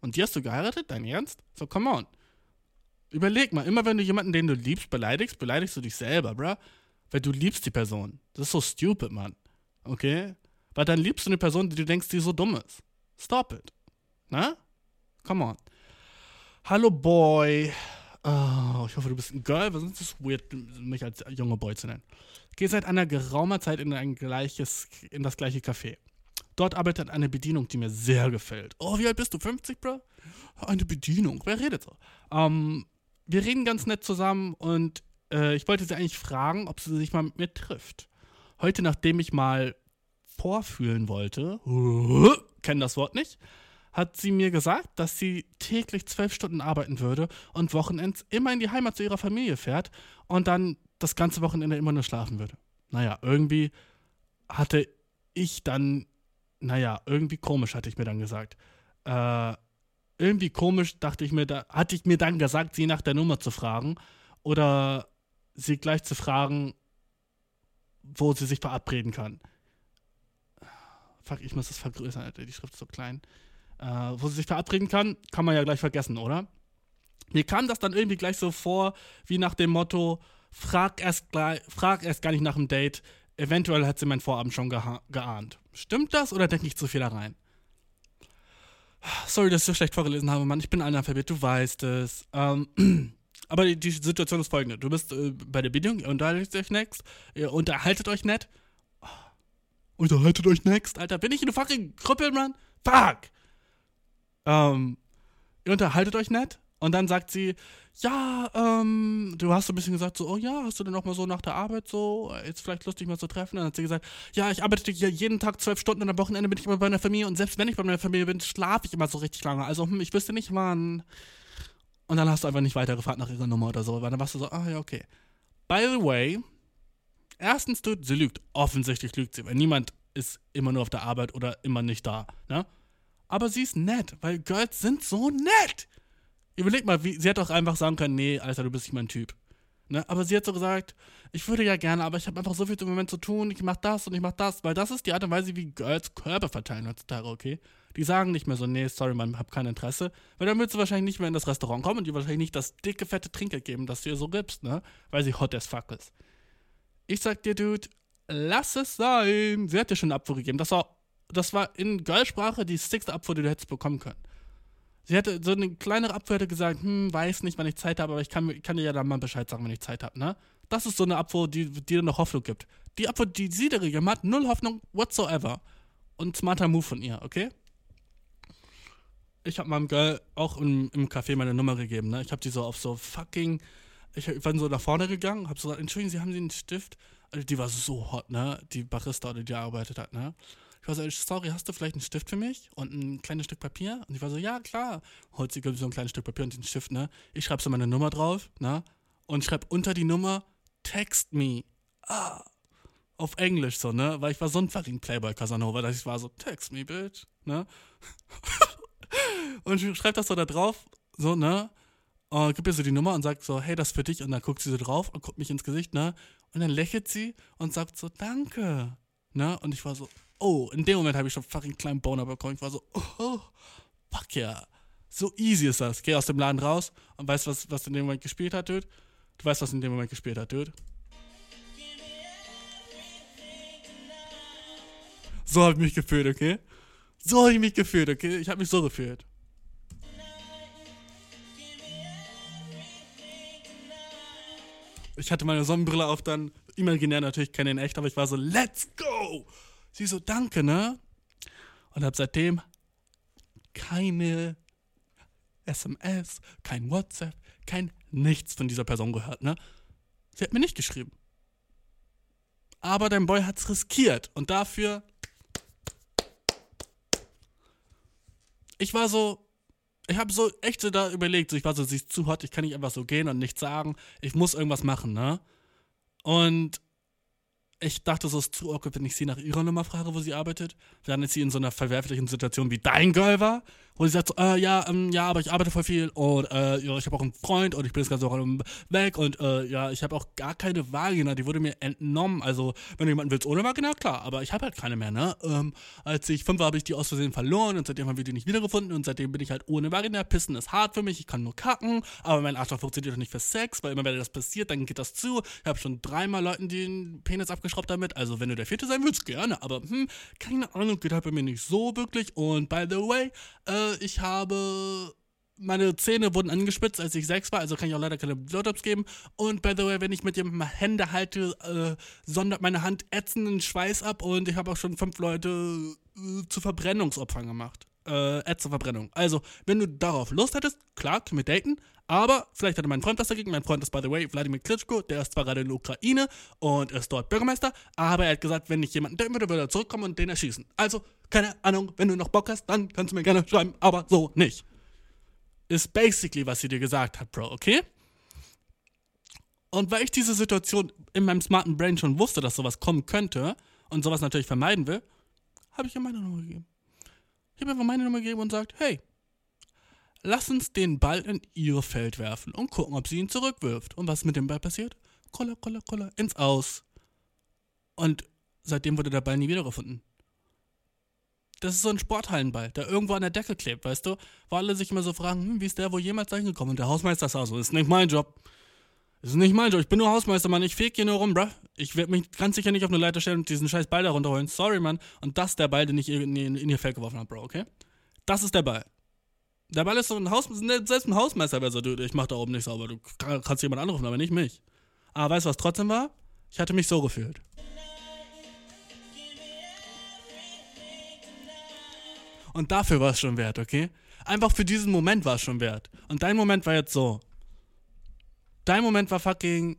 Und die hast du geheiratet? Dein Ernst? So, come on. Überleg mal, immer wenn du jemanden, den du liebst, beleidigst, beleidigst du dich selber, bruh. Weil du liebst die Person. Das ist so stupid, Mann. Okay? Weil dann liebst du eine Person, die du denkst, die so dumm ist. Stop it. Na? Come on. Hallo, Boy. Oh, ich hoffe, du bist ein Girl, weil sonst ist es weird, mich als junger Boy zu nennen. Gehe seit einer geraumer Zeit in, ein gleiches, in das gleiche Café. Dort arbeitet eine Bedienung, die mir sehr gefällt. Oh, wie alt bist du? 50, Bro? Eine Bedienung. Wer redet so? Ähm, wir reden ganz nett zusammen und äh, ich wollte sie eigentlich fragen, ob sie sich mal mit mir trifft. Heute, nachdem ich mal vorfühlen wollte, uh, kenne das Wort nicht, hat sie mir gesagt, dass sie täglich zwölf Stunden arbeiten würde und Wochenends immer in die Heimat zu ihrer Familie fährt und dann das ganze Wochenende immer nur schlafen würde. Naja, irgendwie hatte ich dann, naja, irgendwie komisch, hatte ich mir dann gesagt. Äh, irgendwie komisch, dachte ich mir, da hatte ich mir dann gesagt, sie nach der Nummer zu fragen oder sie gleich zu fragen, wo sie sich verabreden kann. Fuck, ich muss das vergrößern, Alter, die Schrift ist so klein. Äh, wo sie sich verabreden kann, kann man ja gleich vergessen, oder? Mir kam das dann irgendwie gleich so vor, wie nach dem Motto, frag erst, frag erst gar nicht nach dem Date, eventuell hat sie mein Vorabend schon geahnt. Stimmt das oder denke ich zu viel da rein? Sorry, dass ich so schlecht vorgelesen habe, Mann. Ich bin Analphabet, du weißt es. Ähm, aber die, die, Situation ist folgende. Du bist äh, bei der Bedienung, ihr unterhaltet euch next, ihr unterhaltet euch nett.
Unterhaltet euch next.
Alter, bin ich eine fucking Krüppel, Mann? Fuck! Ähm, ihr unterhaltet euch nett Und dann sagt sie, ja, ähm, du hast so ein bisschen gesagt, so, oh ja, hast du denn auch mal so nach der Arbeit so, jetzt vielleicht lustig mal zu treffen? dann hat sie gesagt, ja, ich arbeite hier jeden Tag zwölf Stunden und am Wochenende bin ich immer bei meiner Familie und selbst wenn ich bei meiner Familie bin, schlafe ich immer so richtig lange. Also, hm, ich wüsste nicht, wann. Und dann hast du einfach nicht weitergefragt nach ihrer Nummer oder so, weil dann warst du so, ah ja, okay. By the way, erstens, du, sie lügt. Offensichtlich lügt sie, weil niemand ist immer nur auf der Arbeit oder immer nicht da, ne? Aber sie ist nett, weil Girls sind so nett. Überleg mal, wie, sie hätte auch einfach sagen können, nee, Alter, du bist nicht mein Typ. Ne? Aber sie hat so gesagt, ich würde ja gerne, aber ich habe einfach so viel im Moment zu tun, ich mach das und ich mach das, weil das ist die Art und Weise, wie Girls Körper verteilen heutzutage, okay? Die sagen nicht mehr so, nee, sorry, man, hab kein Interesse, weil dann würdest du wahrscheinlich nicht mehr in das Restaurant kommen und dir wahrscheinlich nicht das dicke, fette Trinkgeld geben, das du ihr so gibst, ne? Weil sie hot as fuck ist. Ich sag dir, Dude, lass es sein. Sie hat dir schon eine Abfuhr gegeben. Das war, das war in Girlsprache die sixte Abfuhr, die du hättest bekommen können. Sie hätte so eine kleinere Abfuhr hätte gesagt, hm, weiß nicht, wann ich Zeit habe, aber ich kann, kann dir ja dann mal Bescheid sagen, wenn ich Zeit habe, ne? Das ist so eine Abfuhr, die, dir noch Hoffnung gibt. Die Abfuhr, die sie dir gegeben hat, null Hoffnung whatsoever. Und smarter Move von ihr, okay? Ich habe meinem Girl auch im, im Café meine Nummer gegeben, ne? Ich habe die so auf so fucking. Ich bin so nach vorne gegangen, habe so gesagt, Entschuldigen Sie, haben Sie einen Stift? Also die war so hot, ne? Die Barista, die gearbeitet hat, ne? Ich war so, sorry, hast du vielleicht einen Stift für mich und ein kleines Stück Papier? Und ich war so, ja, klar. Holt sie so ein kleines Stück Papier und den Stift, ne? Ich schreibe so meine Nummer drauf, ne? Und schreibe unter die Nummer, text me. Ah. Auf Englisch so, ne? Weil ich war so ein fucking Playboy Casanova, dass ich war so, text me, bitch, ne? und ich schreibe das so da drauf, so, ne? Und gib ihr so die Nummer und sagt so, hey, das ist für dich. Und dann guckt sie so drauf und guckt mich ins Gesicht, ne? Und dann lächelt sie und sagt so, danke. Ne? Und ich war so, oh, in dem Moment habe ich schon fucking kleinen Boner bekommen. Ich war so, oh, fuck ja. Yeah. So easy ist das. Geh aus dem Laden raus und weißt, was, was in dem Moment gespielt hat, Dude? Du weißt, was in dem Moment gespielt hat, Dude? So habe ich mich gefühlt, okay? So habe ich mich gefühlt, okay? Ich habe mich so gefühlt. Ich hatte meine Sonnenbrille auf dann, imaginär natürlich, keine in echt, aber ich war so, let's go! Sie so, danke, ne? Und hab seitdem keine SMS, kein WhatsApp, kein nichts von dieser Person gehört, ne? Sie hat mir nicht geschrieben. Aber dein Boy hat's riskiert und dafür. Ich war so, ich habe so echt so da überlegt, so ich war so, sie ist zu hot, ich kann nicht einfach so gehen und nichts sagen. Ich muss irgendwas machen, ne? Und ich dachte, so ist zu awkward, wenn ich sie nach ihrer Nummer frage, wo sie arbeitet. Dann ist sie in so einer verwerflichen Situation wie dein Girl war, wo sie sagt so, äh, ja, ähm, ja, aber ich arbeite voll viel und äh, ja, ich habe auch einen Freund und ich bin jetzt ganz Woche weg und äh, ja, ich habe auch gar keine Vagina, die wurde mir entnommen. Also, wenn du jemanden willst ohne Vagina, klar, aber ich habe halt keine mehr, ne? Ähm, als ich fünf war, habe ich die aus Versehen verloren und seitdem haben wir die nicht wiedergefunden und seitdem bin ich halt ohne Vagina. Pissen ist hart für mich, ich kann nur kacken, aber mein Arschloch funktioniert doch nicht für Sex, weil immer wenn das passiert, dann geht das zu. Ich habe schon dreimal Leuten den Penis abgeschraubt damit, also wenn du der vierte sein willst, gerne, aber hm, keine Ahnung, geht halt bei mir nicht so wirklich und by the way, äh, ich habe meine Zähne wurden angespitzt, als ich sechs war, also kann ich auch leider keine Blowjobs geben. Und by the way, wenn ich mit jemandem Hände halte, äh, sondert meine Hand ätzenden Schweiß ab und ich habe auch schon fünf Leute äh, zu Verbrennungsopfern gemacht. Äh, ätzende Verbrennung. Also, wenn du darauf Lust hättest, klar, können wir daten. Aber vielleicht hatte mein Freund was dagegen. Mein Freund ist, by the way, Wladimir Klitschko. Der ist zwar gerade in der Ukraine und ist dort Bürgermeister, aber er hat gesagt, wenn ich jemanden daten würde, würde er zurückkommen und den erschießen. Also, keine Ahnung, wenn du noch Bock hast, dann kannst du mir gerne schreiben, aber so nicht. Ist basically, was sie dir gesagt hat, Bro, okay? Und weil ich diese Situation in meinem smarten Brain schon wusste, dass sowas kommen könnte und sowas natürlich vermeiden will, habe ich ihr meine Nummer gegeben. Ich habe einfach meine Nummer gegeben und sagt, hey, lass uns den Ball in ihr Feld werfen und gucken, ob sie ihn zurückwirft. Und was mit dem Ball passiert? Koller, koller, koller, ins Aus. Und seitdem wurde der Ball nie wiedergefunden. Das ist so ein Sporthallenball, der irgendwo an der Decke klebt, weißt du? Wo alle sich immer so fragen, hm, wie ist der wohl jemals da hingekommen? Und der Hausmeister sagt so, ist nicht mein Job. Das ist nicht mein Job. Ich bin nur Hausmeister, Mann. Ich feg hier nur rum, bruh. Ich werde mich ganz sicher nicht auf eine Leiter stellen und diesen scheiß Ball da runterholen. Sorry, Mann. Und das ist der Ball, den ich in, in, in ihr Feld geworfen habe, Bro, okay? Das ist der Ball. Der Ball ist so ein Haus, selbst ein Hausmeister wäre so, du, ich mach da oben nicht sauber. Du kannst jemand anrufen, aber nicht mich. Aber weißt du, was trotzdem war? Ich hatte mich so gefühlt. Und dafür war es schon wert, okay? Einfach für diesen Moment war es schon wert. Und dein Moment war jetzt so. Dein Moment war fucking.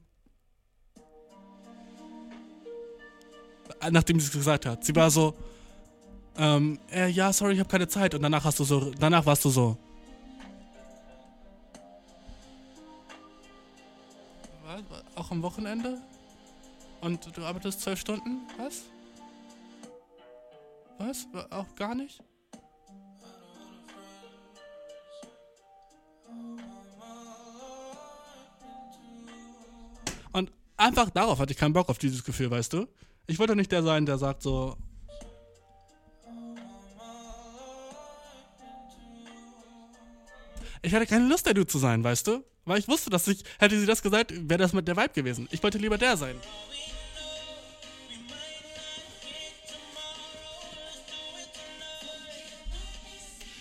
Nachdem sie es gesagt hat. Sie war so. Ähm, äh, ja, sorry, ich habe keine Zeit. Und danach hast du so. Danach warst du so. Was? Auch am Wochenende? Und du arbeitest zwölf Stunden? Was? Was? Auch gar nicht? Und einfach darauf hatte ich keinen Bock auf dieses Gefühl, weißt du? Ich wollte nicht der sein, der sagt so. Ich hatte keine Lust, der Dude zu sein, weißt du? Weil ich wusste, dass ich, hätte sie das gesagt, wäre das mit der Vibe gewesen. Ich wollte lieber der sein.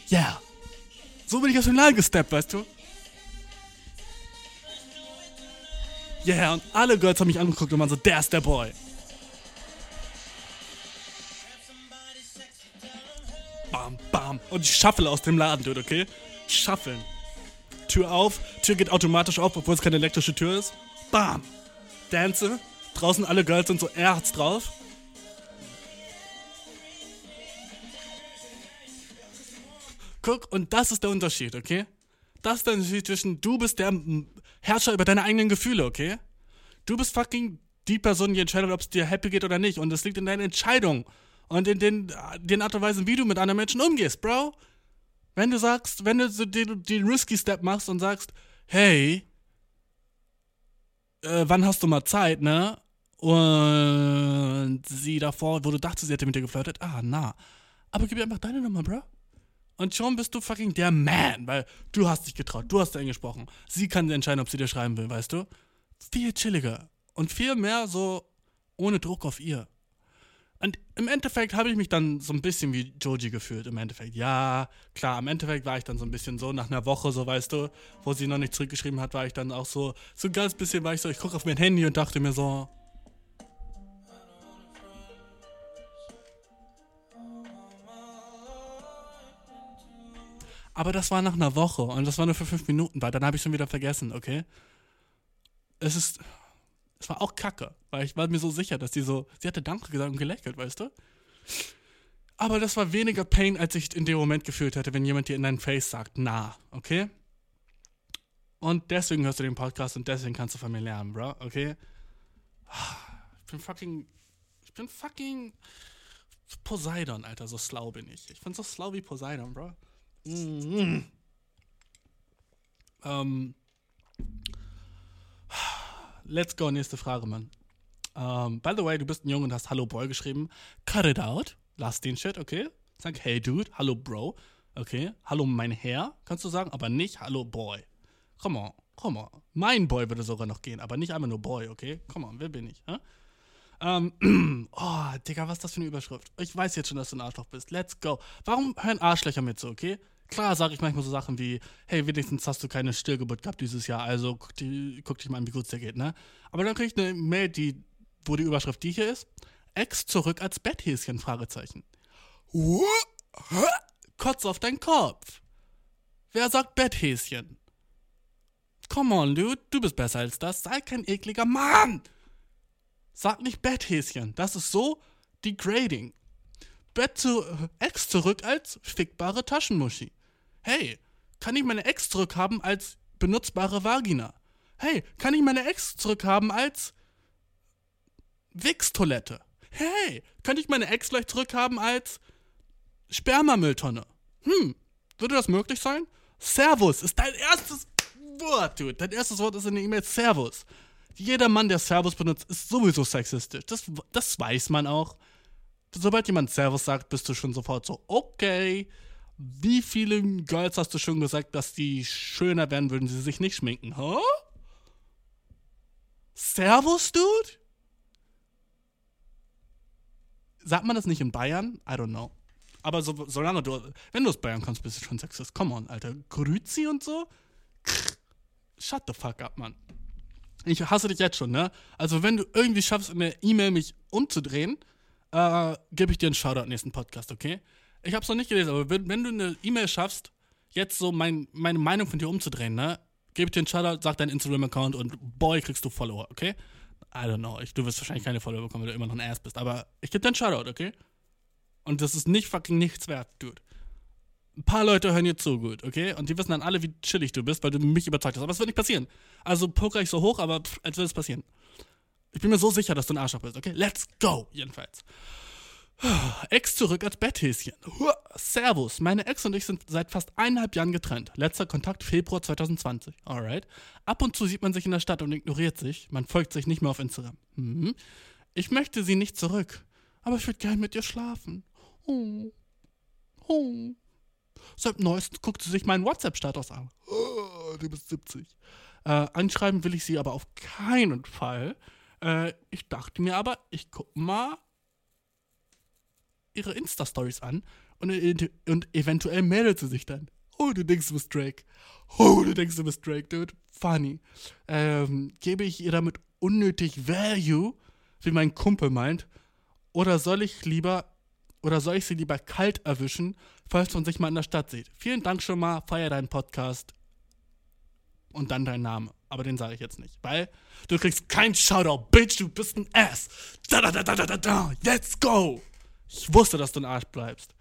Ja. Yeah. So bin ich aus dem Laden gesteppt, weißt du? Ja, yeah, und alle Girls haben mich angeguckt und waren so, der ist der Boy. Bam, bam. Und ich shuffle aus dem Laden, Dude, okay? Shuffeln. Tür auf, Tür geht automatisch auf, obwohl es keine elektrische Tür ist. Bam. Dance. Draußen alle Girls sind so Erz drauf. Guck, und das ist der Unterschied, okay? Das ist der Unterschied zwischen, du bist der Herrscher über deine eigenen Gefühle, okay? Du bist fucking die Person, die entscheidet, ob es dir happy geht oder nicht. Und es liegt in deiner Entscheidung. Und in den, den Art und Weisen, wie du mit anderen Menschen umgehst, Bro. Wenn du sagst, wenn du so den, den Risky Step machst und sagst, hey, äh, wann hast du mal Zeit, ne? Und sie davor, wo du dachtest, sie hätte mit dir geflirtet, ah, na. Aber gib ihr einfach deine Nummer, Bro. Und schon bist du fucking der Man, weil du hast dich getraut, du hast eingesprochen. Sie kann entscheiden, ob sie dir schreiben will, weißt du? Viel chilliger und viel mehr so ohne Druck auf ihr. Und im Endeffekt habe ich mich dann so ein bisschen wie Joji gefühlt, im Endeffekt. Ja, klar, im Endeffekt war ich dann so ein bisschen so, nach einer Woche, so weißt du, wo sie noch nicht zurückgeschrieben hat, war ich dann auch so, so ein ganz bisschen war ich so, ich gucke auf mein Handy und dachte mir so, Aber das war nach einer Woche und das war nur für fünf Minuten, weil dann habe ich schon wieder vergessen, okay? Es ist. Es war auch kacke, weil ich war mir so sicher, dass die so. Sie hatte Danke gesagt und gelächelt, weißt du? Aber das war weniger Pain, als ich in dem Moment gefühlt hätte, wenn jemand dir in dein Face sagt, na, okay? Und deswegen hörst du den Podcast und deswegen kannst du von mir lernen, bro, okay? Ich bin fucking. Ich bin fucking. Poseidon, Alter, so schlau bin ich. Ich bin so schlau wie Poseidon, bro. Mhm. Ähm. Let's go, nächste Frage, Mann. Um, by the way, du bist ein Junge und hast Hallo Boy geschrieben. Cut it out. Lass den Shit, okay? Sag Hey Dude, Hallo Bro. Okay? Hallo mein Herr, kannst du sagen, aber nicht Hallo Boy. Come on, come on. Mein Boy würde sogar noch gehen, aber nicht einfach nur Boy, okay? Come on, wer bin ich? Hä? Ähm, oh, Digga, was ist das für eine Überschrift? Ich weiß jetzt schon, dass du ein Arschloch bist. Let's go. Warum hören Arschlöcher mit so, okay? Klar sage ich manchmal so Sachen wie, hey, wenigstens hast du keine Stillgeburt gehabt dieses Jahr, also guck, die, guck dich mal an, wie gut es dir geht, ne? Aber dann kriege ich eine Mail, die, wo die Überschrift die hier ist, Ex zurück als Betthäschen, Fragezeichen. Kotz auf deinen Kopf. Wer sagt Betthäschen? Come on, dude, du bist besser als das. Sei kein ekliger Mann. Sag nicht Betthäschen. Das ist so degrading. Bett zu, Ex zurück als fickbare Taschenmuschi. Hey, kann ich meine Ex zurückhaben als benutzbare Vagina? Hey, kann ich meine Ex zurückhaben als Wichstoilette? Hey, kann ich meine Ex gleich zurückhaben als Spermamülltonne? Hm, würde das möglich sein? Servus ist dein erstes Wort, dude. Dein erstes Wort ist in der E-Mail Servus. Jeder Mann, der Servus benutzt, ist sowieso sexistisch. Das, das weiß man auch. Sobald jemand Servus sagt, bist du schon sofort so, okay. Wie viele Girls hast du schon gesagt, dass die schöner werden, würden sie sich nicht schminken? Huh? Servus, Dude? Sagt man das nicht in Bayern? I don't know. Aber so, solange du, wenn du aus Bayern kommst, bist du schon Sexist. Come on, Alter. Grüzi und so? Shut the fuck up, Mann. Ich hasse dich jetzt schon, ne? Also, wenn du irgendwie schaffst, in der E-Mail mich umzudrehen, äh, gebe ich dir einen Shoutout nächsten Podcast, okay? Ich hab's noch nicht gelesen, aber wenn, wenn du eine E-Mail schaffst, jetzt so mein, meine Meinung von dir umzudrehen, ne? Gebe dir einen Shoutout, sag deinen Instagram-Account und boy, kriegst du Follower, okay? I don't know. Ich, du wirst wahrscheinlich keine Follower bekommen, weil du immer noch ein Ass bist. Aber ich gebe dir einen Shoutout, okay? Und das ist nicht fucking nichts wert, dude. Ein paar Leute hören dir zu, gut, okay? Und die wissen dann alle, wie chillig du bist, weil du mich überzeugt hast. Aber es wird nicht passieren. Also poker ich so hoch, aber pff, als würde es passieren. Ich bin mir so sicher, dass du ein Arschloch bist, okay? Let's go, jedenfalls. Ex zurück als Betthäschen. Servus, meine Ex und ich sind seit fast eineinhalb Jahren getrennt. Letzter Kontakt Februar 2020. Alright. Ab und zu sieht man sich in der Stadt und ignoriert sich. Man folgt sich nicht mehr auf Instagram. Mhm. Ich möchte sie nicht zurück, aber ich würde gerne mit ihr schlafen. Oh. Oh. Seit neuestem guckt sie sich meinen WhatsApp-Status an. Oh, du bist 70. Äh, anschreiben will ich sie aber auf keinen Fall. Äh, ich dachte mir aber, ich guck mal ihre Insta-Stories an und, und eventuell meldet sie sich dann. Oh, du denkst, du bist Drake. Oh, du denkst, du bist Drake, dude. Funny. Ähm, gebe ich ihr damit unnötig Value, wie mein Kumpel meint? Oder soll ich lieber, oder soll ich sie lieber kalt erwischen, falls man sich mal in der Stadt sieht? Vielen Dank schon mal, feier deinen Podcast und dann dein Name. Aber den sage ich jetzt nicht, weil du kriegst kein Shoutout, Bitch, du bist ein Ass. Da da da da da da da. Let's go. Ich wusste, dass du ein Arsch bleibst.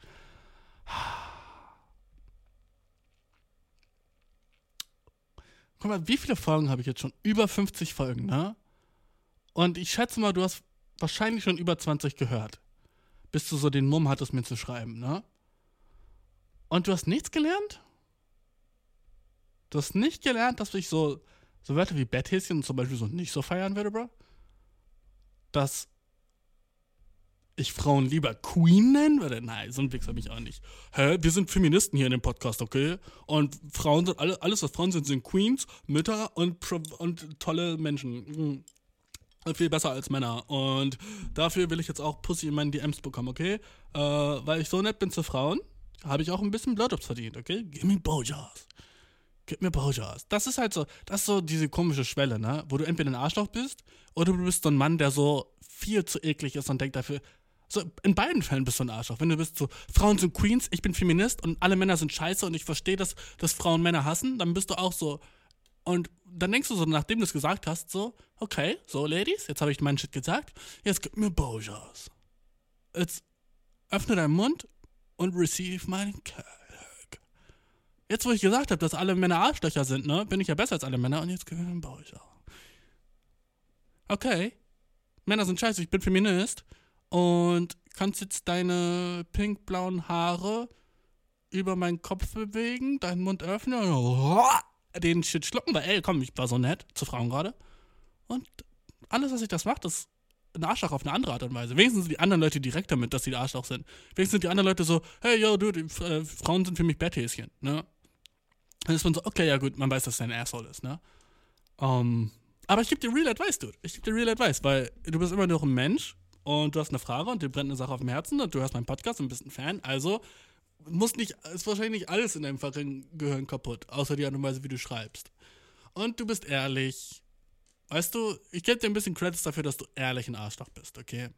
Guck mal, wie viele Folgen habe ich jetzt schon? Über 50 Folgen, ne? Und ich schätze mal, du hast wahrscheinlich schon über 20 gehört. Bis du so den Mumm hattest, mir zu schreiben, ne? Und du hast nichts gelernt? Du hast nicht gelernt, dass ich so, so Wörter wie Betthäschen zum Beispiel so nicht so feiern würde, Bro? Dass ich Frauen lieber Queen nennen würde? Nein, so ein Wichser bin ich auch nicht. Hä? Wir sind Feministen hier in dem Podcast, okay? Und Frauen sind, alle, alles was Frauen sind, sind Queens, Mütter und, und tolle Menschen. Mhm. Viel besser als Männer. Und dafür will ich jetzt auch Pussy in meinen DMs bekommen, okay? Äh, weil ich so nett bin zu Frauen, habe ich auch ein bisschen Blowjobs verdient, okay? Give me Blowjobs. Gib mir Blowjobs. Das ist halt so, das ist so diese komische Schwelle, ne? Wo du entweder ein Arschloch bist oder du bist so ein Mann, der so viel zu eklig ist und denkt dafür, so, in beiden Fällen bist du ein Arschloch. Wenn du bist so, Frauen sind Queens, ich bin Feminist und alle Männer sind scheiße und ich verstehe, dass, dass Frauen Männer hassen, dann bist du auch so. Und dann denkst du so, nachdem du es gesagt hast, so, okay, so, Ladies, jetzt habe ich meinen Shit gesagt, jetzt gib mir Bojas. Jetzt öffne deinen Mund und receive meinen Kack. Jetzt, wo ich gesagt habe, dass alle Männer Arschlöcher sind, ne, bin ich ja besser als alle Männer und jetzt mir einen Bojas. Okay, Männer sind scheiße, ich bin Feminist und kannst jetzt deine pink-blauen Haare über meinen Kopf bewegen, deinen Mund öffnen und den Shit schlucken, weil, ey, komm, ich war so nett zu Frauen gerade. Und alles, was ich das macht, ist ein Arschloch auf eine andere Art und Weise. Wenigstens sind die anderen Leute direkt damit, dass sie Arschloch sind. Wenigstens sind die anderen Leute so, hey, yo, du, die, äh, Frauen sind für mich Betthäschen, ne? Dann ist man so, okay, ja gut, man weiß, dass er ein Asshole ist, ne? Um, aber ich gebe dir Real Advice, Dude. Ich gebe dir Real Advice, weil du bist immer noch ein Mensch und du hast eine Frage und dir brennt eine Sache auf dem Herzen und du hörst meinen Podcast und bist ein Fan. Also muss nicht, ist wahrscheinlich nicht alles in deinem fucking Gehirn kaputt, außer die Art und Weise, wie du schreibst. Und du bist ehrlich. Weißt du, ich gebe dir ein bisschen Credits dafür, dass du ehrlich ein Arschloch bist, okay?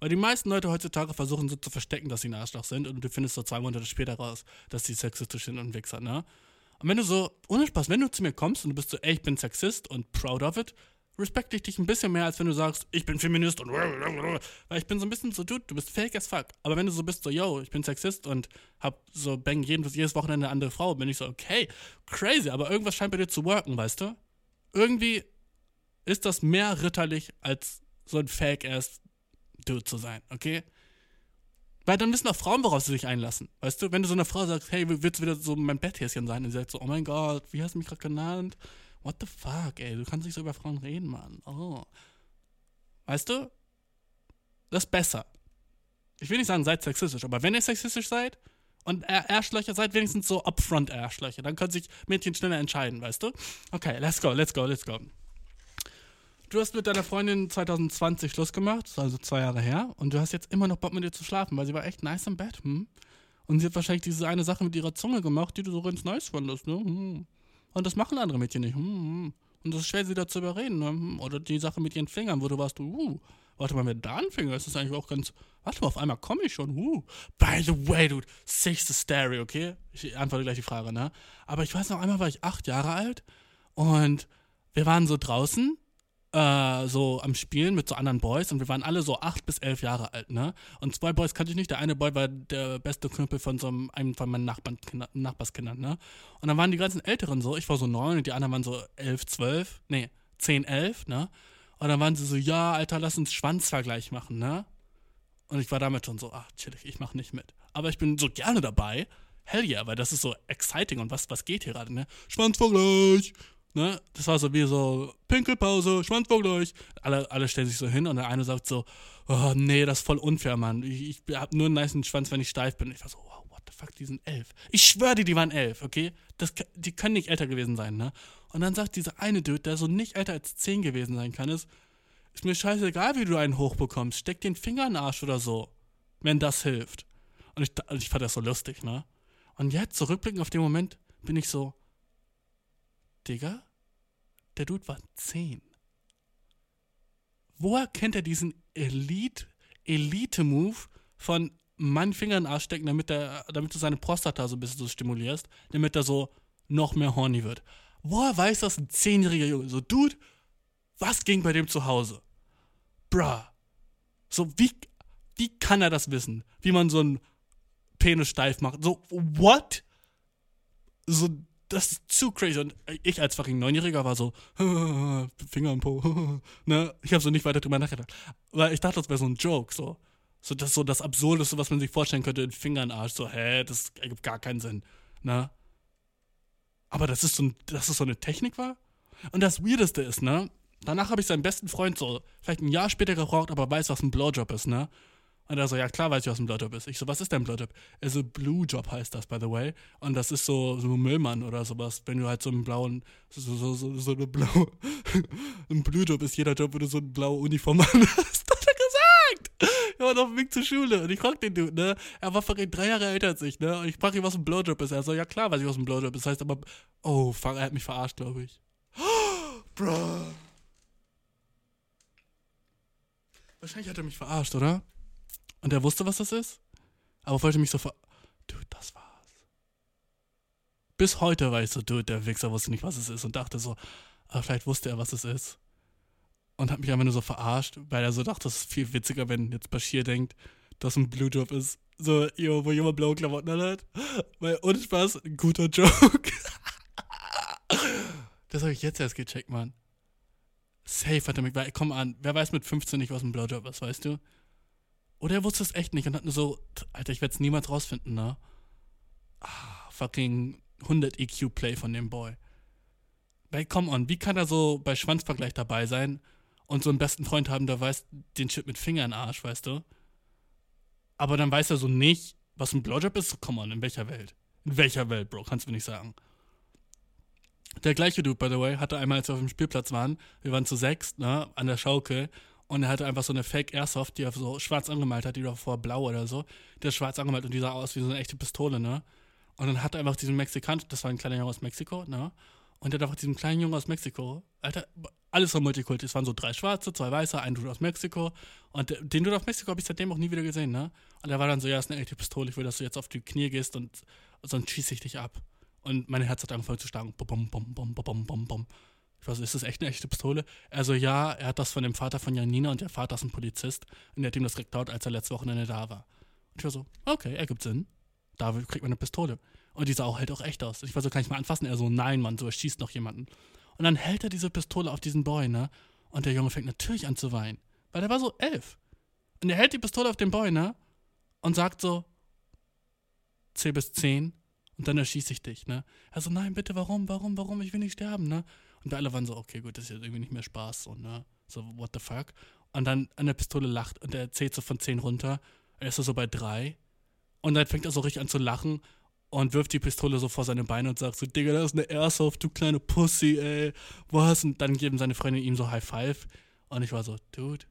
Weil die meisten Leute heutzutage versuchen so zu verstecken, dass sie ein Arschloch sind und du findest so zwei Monate später raus, dass sie sexistisch sind und Wichser, ne? Und wenn du so, ohne Spaß, wenn du zu mir kommst und du bist so, ey, ich bin Sexist und proud of it, respekte ich dich ein bisschen mehr, als wenn du sagst, ich bin Feminist und weil ich bin so ein bisschen so, dude, du bist fake as fuck. Aber wenn du so bist, so, yo, ich bin Sexist und hab so bang jeden, jedes Wochenende eine andere Frau, bin ich so, okay, crazy, aber irgendwas scheint bei dir zu worken, weißt du? Irgendwie ist das mehr ritterlich, als so ein fake-ass Dude zu sein, okay? Weil dann wissen auch Frauen, worauf sie sich einlassen. Weißt du, wenn du so einer Frau sagst, hey, willst du wieder so mein Betthäschen sein? Und sie sagt so, oh mein Gott, wie hast du mich gerade genannt? What the fuck, ey, du kannst nicht so über Frauen reden, Mann. Oh. Weißt du? Das ist besser. Ich will nicht sagen, seid sexistisch, aber wenn ihr sexistisch seid und Arschlöcher seid, wenigstens so upfront Arschlöcher, dann können sich Mädchen schneller entscheiden, weißt du? Okay, let's go, let's go, let's go. Du hast mit deiner Freundin 2020 Schluss gemacht, also zwei Jahre her, und du hast jetzt immer noch Bock mit ihr zu schlafen, weil sie war echt nice im Bett, hm? Und sie hat wahrscheinlich diese eine Sache mit ihrer Zunge gemacht, die du so ganz nice fandest, ne? Hm. Und das machen andere Mädchen nicht. Hm, hm. Und das ist schwer, sie dazu überreden. Ne? Oder die Sache mit ihren Fingern, wo du warst, uh, warte mal, mit deinen Fingern ist das eigentlich auch ganz. Warte mal, auf einmal komme ich schon, uh. By the way, dude, sechste Stereo, okay? Ich antworte gleich die Frage, ne? Aber ich weiß noch, einmal war ich acht Jahre alt und wir waren so draußen äh, so am Spielen mit so anderen Boys und wir waren alle so acht bis elf Jahre alt, ne? Und zwei Boys kannte ich nicht. Der eine Boy war der beste Kumpel von so einem, einem von meinen Nachbarn, Nachbarskindern, ne? Und dann waren die ganzen Älteren so, ich war so neun und die anderen waren so elf, zwölf, nee, zehn, elf, ne? Und dann waren sie so, ja, Alter, lass uns Schwanzvergleich machen, ne? Und ich war damit schon so, ach, chillig, ich mach nicht mit. Aber ich bin so gerne dabei. Hell yeah, weil das ist so exciting und was, was geht hier gerade, ne? Schwanzvergleich! Ne? Das war so wie so Pinkelpause, Schwanzvergleich. Alle, alle stellen sich so hin und der eine sagt so, oh nee, das ist voll unfair, Mann. Ich, ich hab nur einen nice Schwanz, wenn ich steif bin. Ich war so, wow, what the fuck, die sind elf. Ich schwöre dir, die waren elf, okay? Das, die können nicht älter gewesen sein, ne? Und dann sagt dieser eine Dude, der so nicht älter als zehn gewesen sein kann, ist, ist mir scheißegal, wie du einen hochbekommst. Steck den Finger in den Arsch oder so. Wenn das hilft. Und ich, ich fand das so lustig, ne? Und jetzt, zurückblickend auf den Moment, bin ich so, Digga, der Dude war 10. Woher kennt er diesen Elite, Elite-Move von meinen Finger in den Arsch stecken, damit, damit du seine Prostata so ein bisschen so stimulierst, damit er so noch mehr horny wird? Woher weiß das ein zehnjähriger Junge? So, Dude, was ging bei dem zu Hause? Bruh. So, wie, wie kann er das wissen? Wie man so einen Penis steif macht? So, what? So, das ist zu crazy. Und ich als fucking Neunjähriger war so, Finger im Po. ne? Ich habe so nicht weiter drüber nachgedacht. Weil ich dachte, das wäre so ein Joke. So. so das so das Absurdeste, was man sich vorstellen könnte, Finger in den Arsch. So, hä, das ergibt gar keinen Sinn. Ne? Aber das ist so, dass das so eine Technik war. Und das Weirdeste ist, ne? Danach habe ich seinen besten Freund so, vielleicht ein Jahr später geraucht, aber weiß, was ein Blowjob ist, ne? Und er so, ja klar weiß ich, was ein Blowjob ist. Ich so, was ist denn ein Blowjob? Er so, Blue Job heißt das, by the way. Und das ist so, so ein Müllmann oder sowas, wenn du halt so einen blauen, so, so, so, so eine blaue, ein Blue Job ist jeder Job, wo du so eine blaue Uniform hast. Das hat er gesagt! Er war auf dem Weg zur Schule und ich frag den Dude, ne? Er war fucking drei Jahre älter als ich, ne? Und ich frag ihn, was ein Blowjob ist. Er so, ja klar weiß ich, was ein Blowjob ist. Das heißt aber, oh, fuck, er hat mich verarscht, glaube ich. Bro. Wahrscheinlich hat er mich verarscht, oder? Und er wusste, was das ist, aber wollte mich so ver... Dude, das war's. Bis heute war ich so, dude, der Wichser wusste nicht, was es ist und dachte so, aber vielleicht wusste er, was es ist. Und hat mich einfach nur so verarscht, weil er so dachte, das ist viel witziger, wenn jetzt Bashir denkt, dass ein Blue Job ist. So, yo, wo jemand blaue Klamotten hat. Weil, ohne Spaß, ein guter Joke. das habe ich jetzt erst gecheckt, Mann. Safe hat er mich, weil, komm an, wer weiß mit 15 nicht, was ein Blowjob ist, weißt du? Oder er wusste es echt nicht und hat nur so, Alter, ich werde es niemals rausfinden, ne? Ah, fucking 100 EQ-Play von dem Boy. Weil, come on, wie kann er so bei Schwanzvergleich dabei sein und so einen besten Freund haben, der weiß den Shit mit Finger Arsch, weißt du? Aber dann weiß er so nicht, was ein Blowjob ist. Come on, in welcher Welt? In welcher Welt, Bro? Kannst du mir nicht sagen. Der gleiche Dude, by the way, hatte einmal, als wir auf dem Spielplatz waren, wir waren zu sechs, ne, an der Schaukel, und er hatte einfach so eine Fake Airsoft, die er so schwarz angemalt hat, die war vorher blau oder so. Der ist schwarz angemalt und die sah aus wie so eine echte Pistole, ne? Und dann hat er einfach diesen Mexikan, das war ein kleiner Junge aus Mexiko, ne? Und der hat einfach diesen kleinen Jungen aus Mexiko, Alter, alles so Multikulti. Es waren so drei Schwarze, zwei Weiße, ein Dude aus Mexiko. Und den Dude aus Mexiko habe ich seitdem auch nie wieder gesehen, ne? Und er war dann so, ja, ist eine echte Pistole, ich will, dass du jetzt auf die Knie gehst und sonst schieße ich dich ab. Und mein Herz hat angefangen zu schlagen. Bum, bum, bum, bum, bum, bum. Ich weiß, ist das echt eine echte Pistole? Also ja, er hat das von dem Vater von Janina und der Vater ist ein Polizist und der hat ihm das geklaut, als er letzte Wochenende da war. Und ich war so, okay, ergibt Sinn. Da kriegt man eine Pistole. Und die sah auch halt auch echt aus. Ich war so, kann ich mal anfassen? Er so, nein, Mann, so, er schießt noch jemanden. Und dann hält er diese Pistole auf diesen Boy, ne? Und der Junge fängt natürlich an zu weinen. Weil der war so elf. Und er hält die Pistole auf den Boy, ne? Und sagt so, zähl bis zehn und dann erschieße ich dich, ne? Er so, nein, bitte, warum, warum, warum, ich will nicht sterben, ne? Und alle waren so, okay, gut, das ist jetzt irgendwie nicht mehr Spaß, so, ne? So, what the fuck? Und dann an der Pistole lacht und er zählt so von 10 runter. Er ist so bei 3. Und dann fängt er so richtig an zu lachen und wirft die Pistole so vor seine Beine und sagt so, Digga, das ist eine Airsoft, du kleine Pussy, ey. Was? Und dann geben seine Freunde ihm so High Five. Und ich war so, Dude,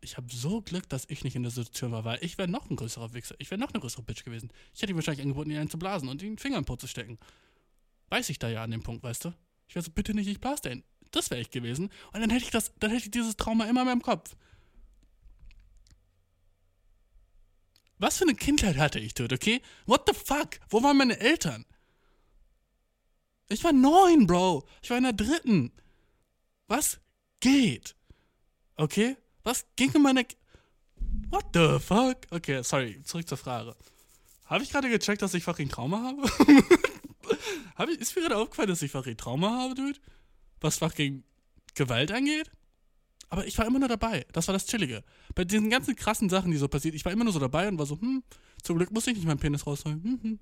ich habe so Glück, dass ich nicht in der Situation war, weil ich wäre noch ein größerer Wichser. Ich wäre noch eine größere Bitch gewesen. Ich hätte ihm wahrscheinlich angeboten, ihn einen zu blasen und ihn den Finger im Po zu stecken. Weiß ich da ja an dem Punkt, weißt du? Ich wäre so, bitte nicht, ich blase den. Das wäre ich gewesen. Und dann hätte ich das, dann hätte ich dieses Trauma immer in meinem Kopf. Was für eine Kindheit hatte ich dort, okay? What the fuck? Wo waren meine Eltern? Ich war neun, Bro. Ich war in der dritten. Was geht? Okay? Was ging in meiner... K What the fuck? Okay, sorry, zurück zur Frage. Habe ich gerade gecheckt, dass ich fucking Trauma habe? Hab ich, ist mir gerade aufgefallen, dass ich fucking Trauma habe, Dude? Was fucking Gewalt angeht? Aber ich war immer nur dabei. Das war das Chillige. Bei diesen ganzen krassen Sachen, die so passiert, ich war immer nur so dabei und war so, hm, zum Glück muss ich nicht meinen Penis rausholen. Hm, hm.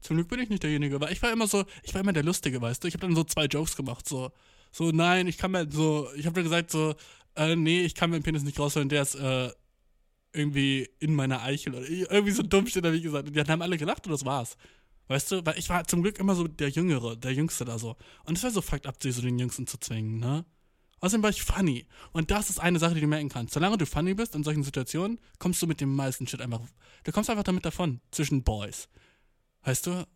Zum Glück bin ich nicht derjenige, weil ich war immer so, ich war immer der Lustige, weißt du? Ich habe dann so zwei Jokes gemacht, so, so, nein, ich kann mir so, ich habe dann gesagt so, äh, nee, ich kann meinen Penis nicht rausholen, der ist, äh, irgendwie in meiner Eichel oder irgendwie so dumm steht, habe ich gesagt. Und die haben alle gelacht und das war's. Weißt du, weil ich war zum Glück immer so der Jüngere, der Jüngste da so. Und es wäre so fucked up, sie so den Jüngsten zu zwingen, ne? Außerdem war ich funny. Und das ist eine Sache, die du merken kannst. Solange du funny bist in solchen Situationen, kommst du mit dem meisten Shit einfach. Du kommst einfach damit davon, zwischen Boys. Weißt du?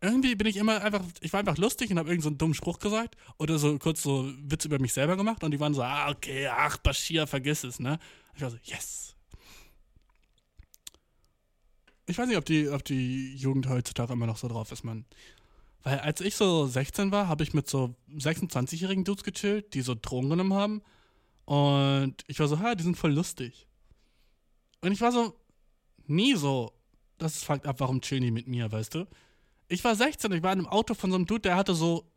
Irgendwie bin ich immer einfach, ich war einfach lustig und habe irgendeinen so einen dummen Spruch gesagt oder so kurz so Witz über mich selber gemacht und die waren so, ah, okay, ach, Bashir, vergiss es, ne? Ich war so, yes. Ich weiß nicht, ob die, ob die Jugend heutzutage immer noch so drauf ist, man. Weil als ich so 16 war, habe ich mit so 26-jährigen Dudes gechillt, die so Drogen genommen haben. Und ich war so, ha, die sind voll lustig. Und ich war so, nie so, das ist fucked ab, warum chillen die mit mir, weißt du? Ich war 16, ich war in einem Auto von so einem Dude, der hatte so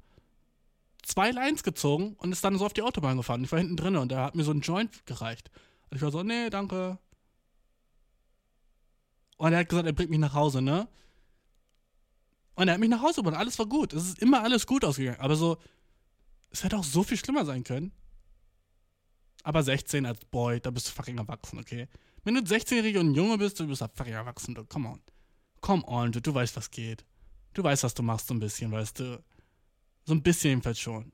zwei Lines gezogen und ist dann so auf die Autobahn gefahren. Ich war hinten drin und der hat mir so einen Joint gereicht. Und ich war so, nee, danke. Und er hat gesagt, er bringt mich nach Hause, ne? Und er hat mich nach Hause gebracht. Alles war gut. Es ist immer alles gut ausgegangen. Aber so, es hätte auch so viel schlimmer sein können. Aber 16 als Boy, da bist du fucking erwachsen, okay? Wenn du 16-Jährige und ein Junge bist, du bist halt fucking erwachsen, du. Come on. Come on, du, du weißt, was geht. Du weißt, was du machst, so ein bisschen, weißt du. So ein bisschen jedenfalls schon.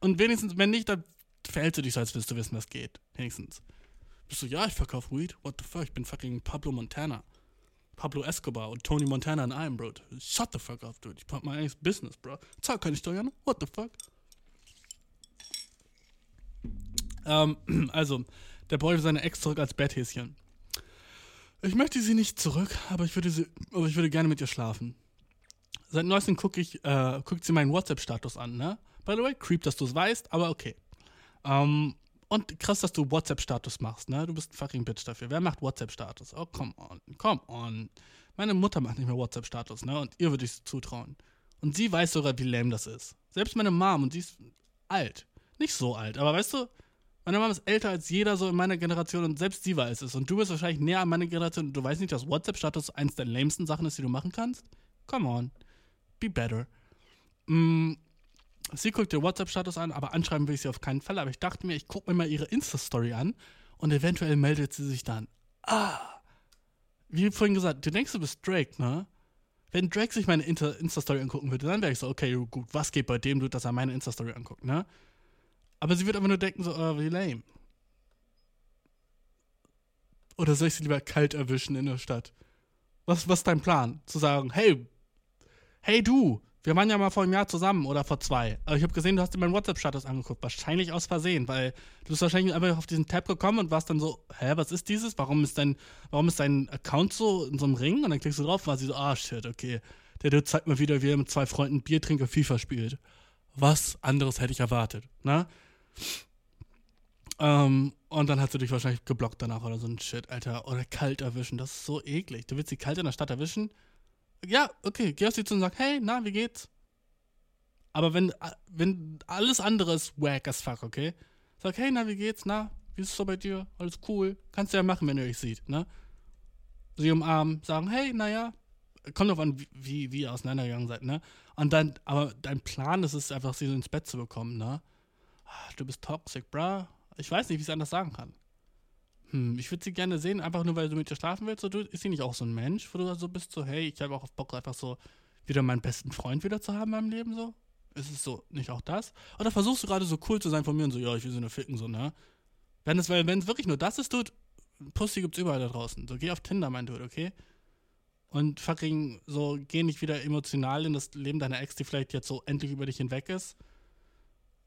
Und wenigstens, wenn nicht, dann verhältst du dich so, als würdest du wissen, was geht. Wenigstens. Bist du, ja, ich verkaufe Weed. What the fuck, ich bin fucking Pablo Montana. Pablo Escobar und Tony Montana in einem, Bro. Shut the fuck up, dude. Ich mach mein eigenes Business, Bro. Zahl keine Steuern. What the fuck? Ähm, also, der will seine Ex zurück als Betthäschen. Ich möchte sie nicht zurück, aber ich würde sie, aber ich würde gerne mit ihr schlafen. Seit neuestem gucke ich, äh, guckt sie meinen WhatsApp-Status an, ne? By the way, creep, dass du es weißt, aber okay. Ähm, und krass, dass du WhatsApp-Status machst, ne? Du bist ein fucking Bitch dafür. Wer macht WhatsApp-Status? Oh, come on, come on. Meine Mutter macht nicht mehr WhatsApp-Status, ne? Und ihr würde ich zutrauen. Und sie weiß sogar, wie lame das ist. Selbst meine Mom, und sie ist alt. Nicht so alt, aber weißt du, meine Mom ist älter als jeder so in meiner Generation und selbst sie weiß es. Und du bist wahrscheinlich näher an meiner Generation und du weißt nicht, dass WhatsApp-Status eins der lamesten Sachen ist, die du machen kannst? Come on. Be better. Mm, sie guckt ihr WhatsApp-Status an, aber anschreiben will ich sie auf keinen Fall. Aber ich dachte mir, ich gucke mir mal ihre Insta-Story an und eventuell meldet sie sich dann. Ah. Wie vorhin gesagt, du denkst, du bist Drake, ne? Wenn Drake sich meine Insta-Story angucken würde, dann wäre ich so, okay, gut, was geht bei dem, du, dass er meine Insta-Story anguckt, ne? Aber sie wird einfach nur denken, so, oh, wie lame. Oder soll ich sie lieber kalt erwischen in der Stadt? Was, was ist dein Plan? Zu sagen, hey, hey du, wir waren ja mal vor einem Jahr zusammen oder vor zwei. Aber ich habe gesehen, du hast dir meinen WhatsApp-Status angeguckt. Wahrscheinlich aus Versehen, weil du bist wahrscheinlich einfach auf diesen Tab gekommen und warst dann so, hä, was ist dieses? Warum ist dein, warum ist dein Account so in so einem Ring? Und dann klickst du drauf und war sie so, ah, shit, okay. Der Dude zeigt mir wieder, wie er mit zwei Freunden Bier trinkt und FIFA spielt. Was anderes hätte ich erwartet, ne? Ähm, und dann hat sie dich wahrscheinlich geblockt danach oder so ein Shit, Alter. Oder kalt erwischen, das ist so eklig. Du willst sie kalt in der Stadt erwischen? Ja, okay, geh auf sie zu und sag, hey, na, wie geht's? Aber wenn, wenn alles andere ist wack as fuck, okay? Sag, hey, na, wie geht's? Na, wie ist es so bei dir? Alles cool? Kannst du ja machen, wenn ihr euch sieht, ne? Sie umarmen, sagen, hey, naja, kommt drauf an, wie, wie, wie ihr auseinandergegangen seid, ne? Und dann, aber dein Plan ist es einfach, sie so ins Bett zu bekommen, ne? Ah, Du bist toxic, bruh. Ich weiß nicht, wie ich es anders sagen kann. Hm, ich würde sie gerne sehen, einfach nur, weil du mit ihr schlafen willst. Du, ist sie nicht auch so ein Mensch, wo du so bist, so, hey, ich habe auch Bock, einfach so wieder meinen besten Freund wieder zu haben in meinem Leben, so? Ist es so nicht auch das? Oder versuchst du gerade so cool zu sein von mir und so, ja, ich will sie nur ficken, so, ne? Wenn es, weil, wenn es wirklich nur das ist, Dude, Pussy gibt's überall da draußen. So, geh auf Tinder, mein Dude, okay? und fucking so geh nicht wieder emotional in das Leben deiner Ex, die vielleicht jetzt so endlich über dich hinweg ist.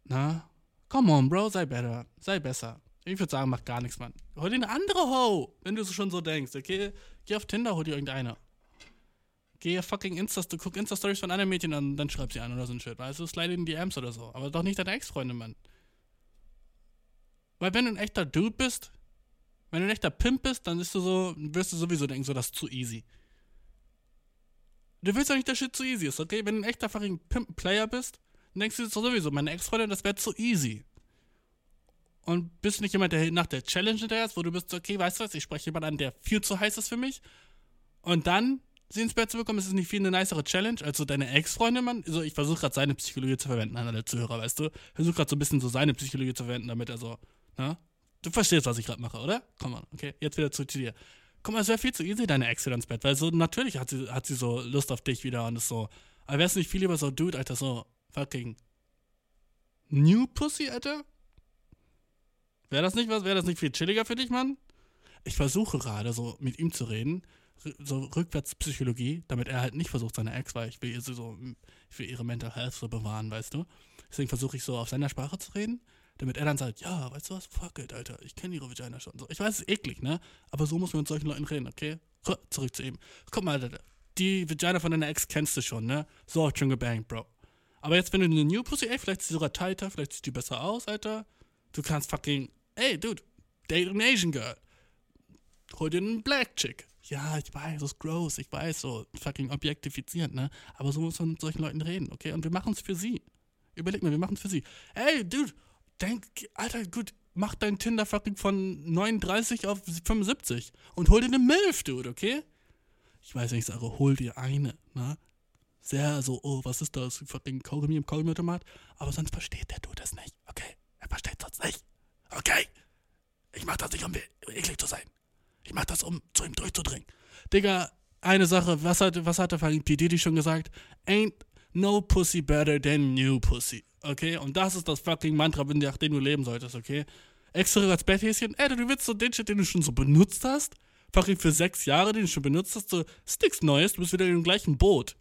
Na? Come on, Bro, sei better. Sei besser. Ich würde sagen, mach gar nichts, Mann. Hol dir eine andere Ho, wenn du schon so denkst, okay? Geh auf Tinder, hol dir irgendeine. Geh fucking Insta, guck Insta-Stories von anderen Mädchen an, dann schreib sie an oder so ein Shit, weißt du? Slide in die DMs oder so. Aber doch nicht deine Ex-Freundin, Mann. Weil wenn du ein echter Dude bist, wenn du ein echter Pimp bist, dann bist du so, wirst du sowieso denken, so das ist zu easy. Du willst doch nicht, dass Shit zu easy ist, okay? Wenn du ein echter fucking Pimp-Player bist, dann denkst du sowieso, meine Ex-Freundin, das wäre zu easy. Und bist nicht jemand, der nach der Challenge hinterher ist, wo du bist, okay, weißt du was, ich spreche jemanden an, der viel zu heiß ist für mich. Und dann sie ins Bett zu bekommen, ist es nicht viel eine nicere Challenge als so deine Ex-Freundin, Mann. Also ich versuche gerade seine Psychologie zu verwenden an alle Zuhörer, weißt du? Versuche gerade so ein bisschen so seine Psychologie zu verwenden, damit er so, na? Du verstehst, was ich gerade mache, oder? Komm mal, okay, jetzt wieder zu dir. Guck mal, es wäre viel zu easy, deine Ex wieder ins Bett, weil so natürlich hat sie, hat sie so Lust auf dich wieder und ist so. Aber wär's nicht viel lieber so, Dude, Alter, so fucking New Pussy, Alter? Wäre das nicht was? Wäre das nicht viel chilliger für dich, Mann? Ich versuche gerade so mit ihm zu reden, so Rückwärtspsychologie, damit er halt nicht versucht, seine Ex, weil ich will ihr so, ich ihre Mental Health so bewahren, weißt du? Deswegen versuche ich so auf seiner Sprache zu reden, damit er dann sagt, ja, weißt du was, fuck it, Alter, ich kenne ihre Vagina schon. So, ich weiß, es ist eklig, ne? Aber so muss man mit solchen Leuten reden, okay? Zurück zu ihm. Guck mal, Alter, die Vagina von deiner Ex kennst du schon, ne? So schon gebankt, Bro. Aber jetzt, wenn du eine New Pussy, ey, vielleicht ist sie sogar tighter, vielleicht sieht die besser aus, Alter. Du kannst fucking, ey, Dude, date an Asian Girl. Hol dir einen Black Chick. Ja, ich weiß, das ist gross, ich weiß, so fucking objektifizierend, ne? Aber so muss man mit solchen Leuten reden, okay? Und wir machen es für sie. Überleg mal, wir machen es für sie. Ey, Dude, denk, Alter, gut, mach dein Tinder fucking von 39 auf 75 und hol dir eine Milf, Dude, okay? Ich weiß nicht, ich sage, hol dir eine, ne? Sehr so, oh, was ist das? Fucking Kaugummi im Kaugummi-Automat. Aber sonst versteht der Dude das nicht, okay? Er versteht sonst nicht. Okay? Ich mach das nicht, um eklig zu sein. Ich mach das, um zu ihm durchzudringen. Digga, eine Sache, was hat, was hat der fucking P. Diddy schon gesagt? Ain't no pussy better than new pussy. Okay? Und das ist das fucking Mantra, nach dem du leben solltest, okay? Extra als Betthäschen, ey, du willst so den Shit, den du schon so benutzt hast, fucking für sechs Jahre, den du schon benutzt hast, so, Sticks Neues, du bist wieder dem gleichen Boot.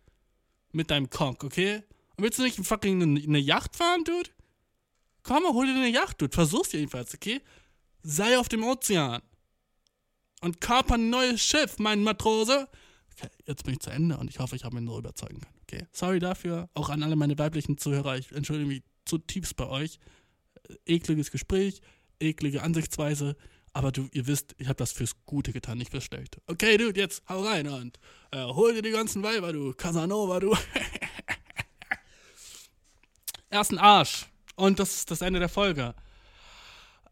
Mit deinem Conk, okay? Und willst du nicht fucking eine Yacht fahren, Dude? Komm hol dir eine Yacht, Dude. Versuch's jedenfalls, okay? Sei auf dem Ozean. Und kaper ein neues Schiff, mein Matrose. Okay, jetzt bin ich zu Ende und ich hoffe, ich habe ihn so überzeugen können. Okay, sorry dafür. Auch an alle meine weiblichen Zuhörer. Ich entschuldige mich zutiefst bei euch. Ekliges Gespräch, eklige Ansichtsweise. Aber du, ihr wisst, ich habe das fürs Gute getan, nicht fürs Schlechte. Okay, Dude, jetzt hau rein und äh, hol dir die ganzen Weiber, du. Casanova, du. Ersten Arsch. Und das ist das Ende der Folge.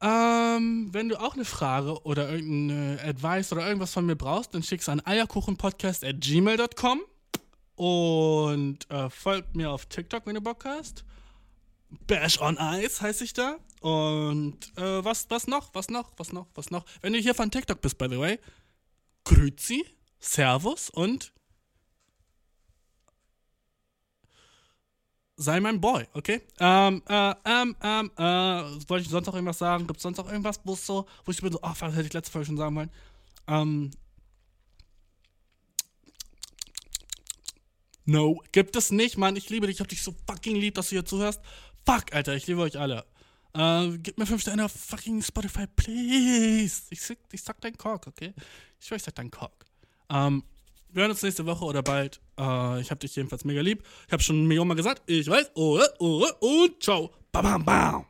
Ähm, wenn du auch eine Frage oder irgendeine Advice oder irgendwas von mir brauchst, dann schick's an eierkuchenpodcast.gmail.com und äh, folgt mir auf TikTok, wenn du Bock hast. Bash on Ice heiße ich da. Und äh, was, was noch? Was noch? Was noch? Was noch? Wenn du hier von TikTok bist, by the way, Grüezi, Servus und sei mein Boy, okay? Ähm, äh, ähm, ähm, äh, wollte ich sonst noch irgendwas sagen? Gibt es sonst noch irgendwas, wo so, wo ich bin so, ach, oh, was hätte ich letzte Folge schon sagen wollen? Ähm, no, gibt es nicht, Mann. Ich liebe dich, ich hab dich so fucking lieb, dass du hier zuhörst. Fuck, Alter, ich liebe euch alle. Äh, gib mir 5 Sterne auf fucking Spotify, please. Ich, ich sag dein Kork, okay? Ich schwör, ich sag dein Kork. Ähm, wir hören uns nächste Woche oder bald. Äh, ich hab dich jedenfalls mega lieb. Ich hab schon ein Million Mal gesagt. Ich weiß. Oh, oh, und ciao. Bam, bam, bam.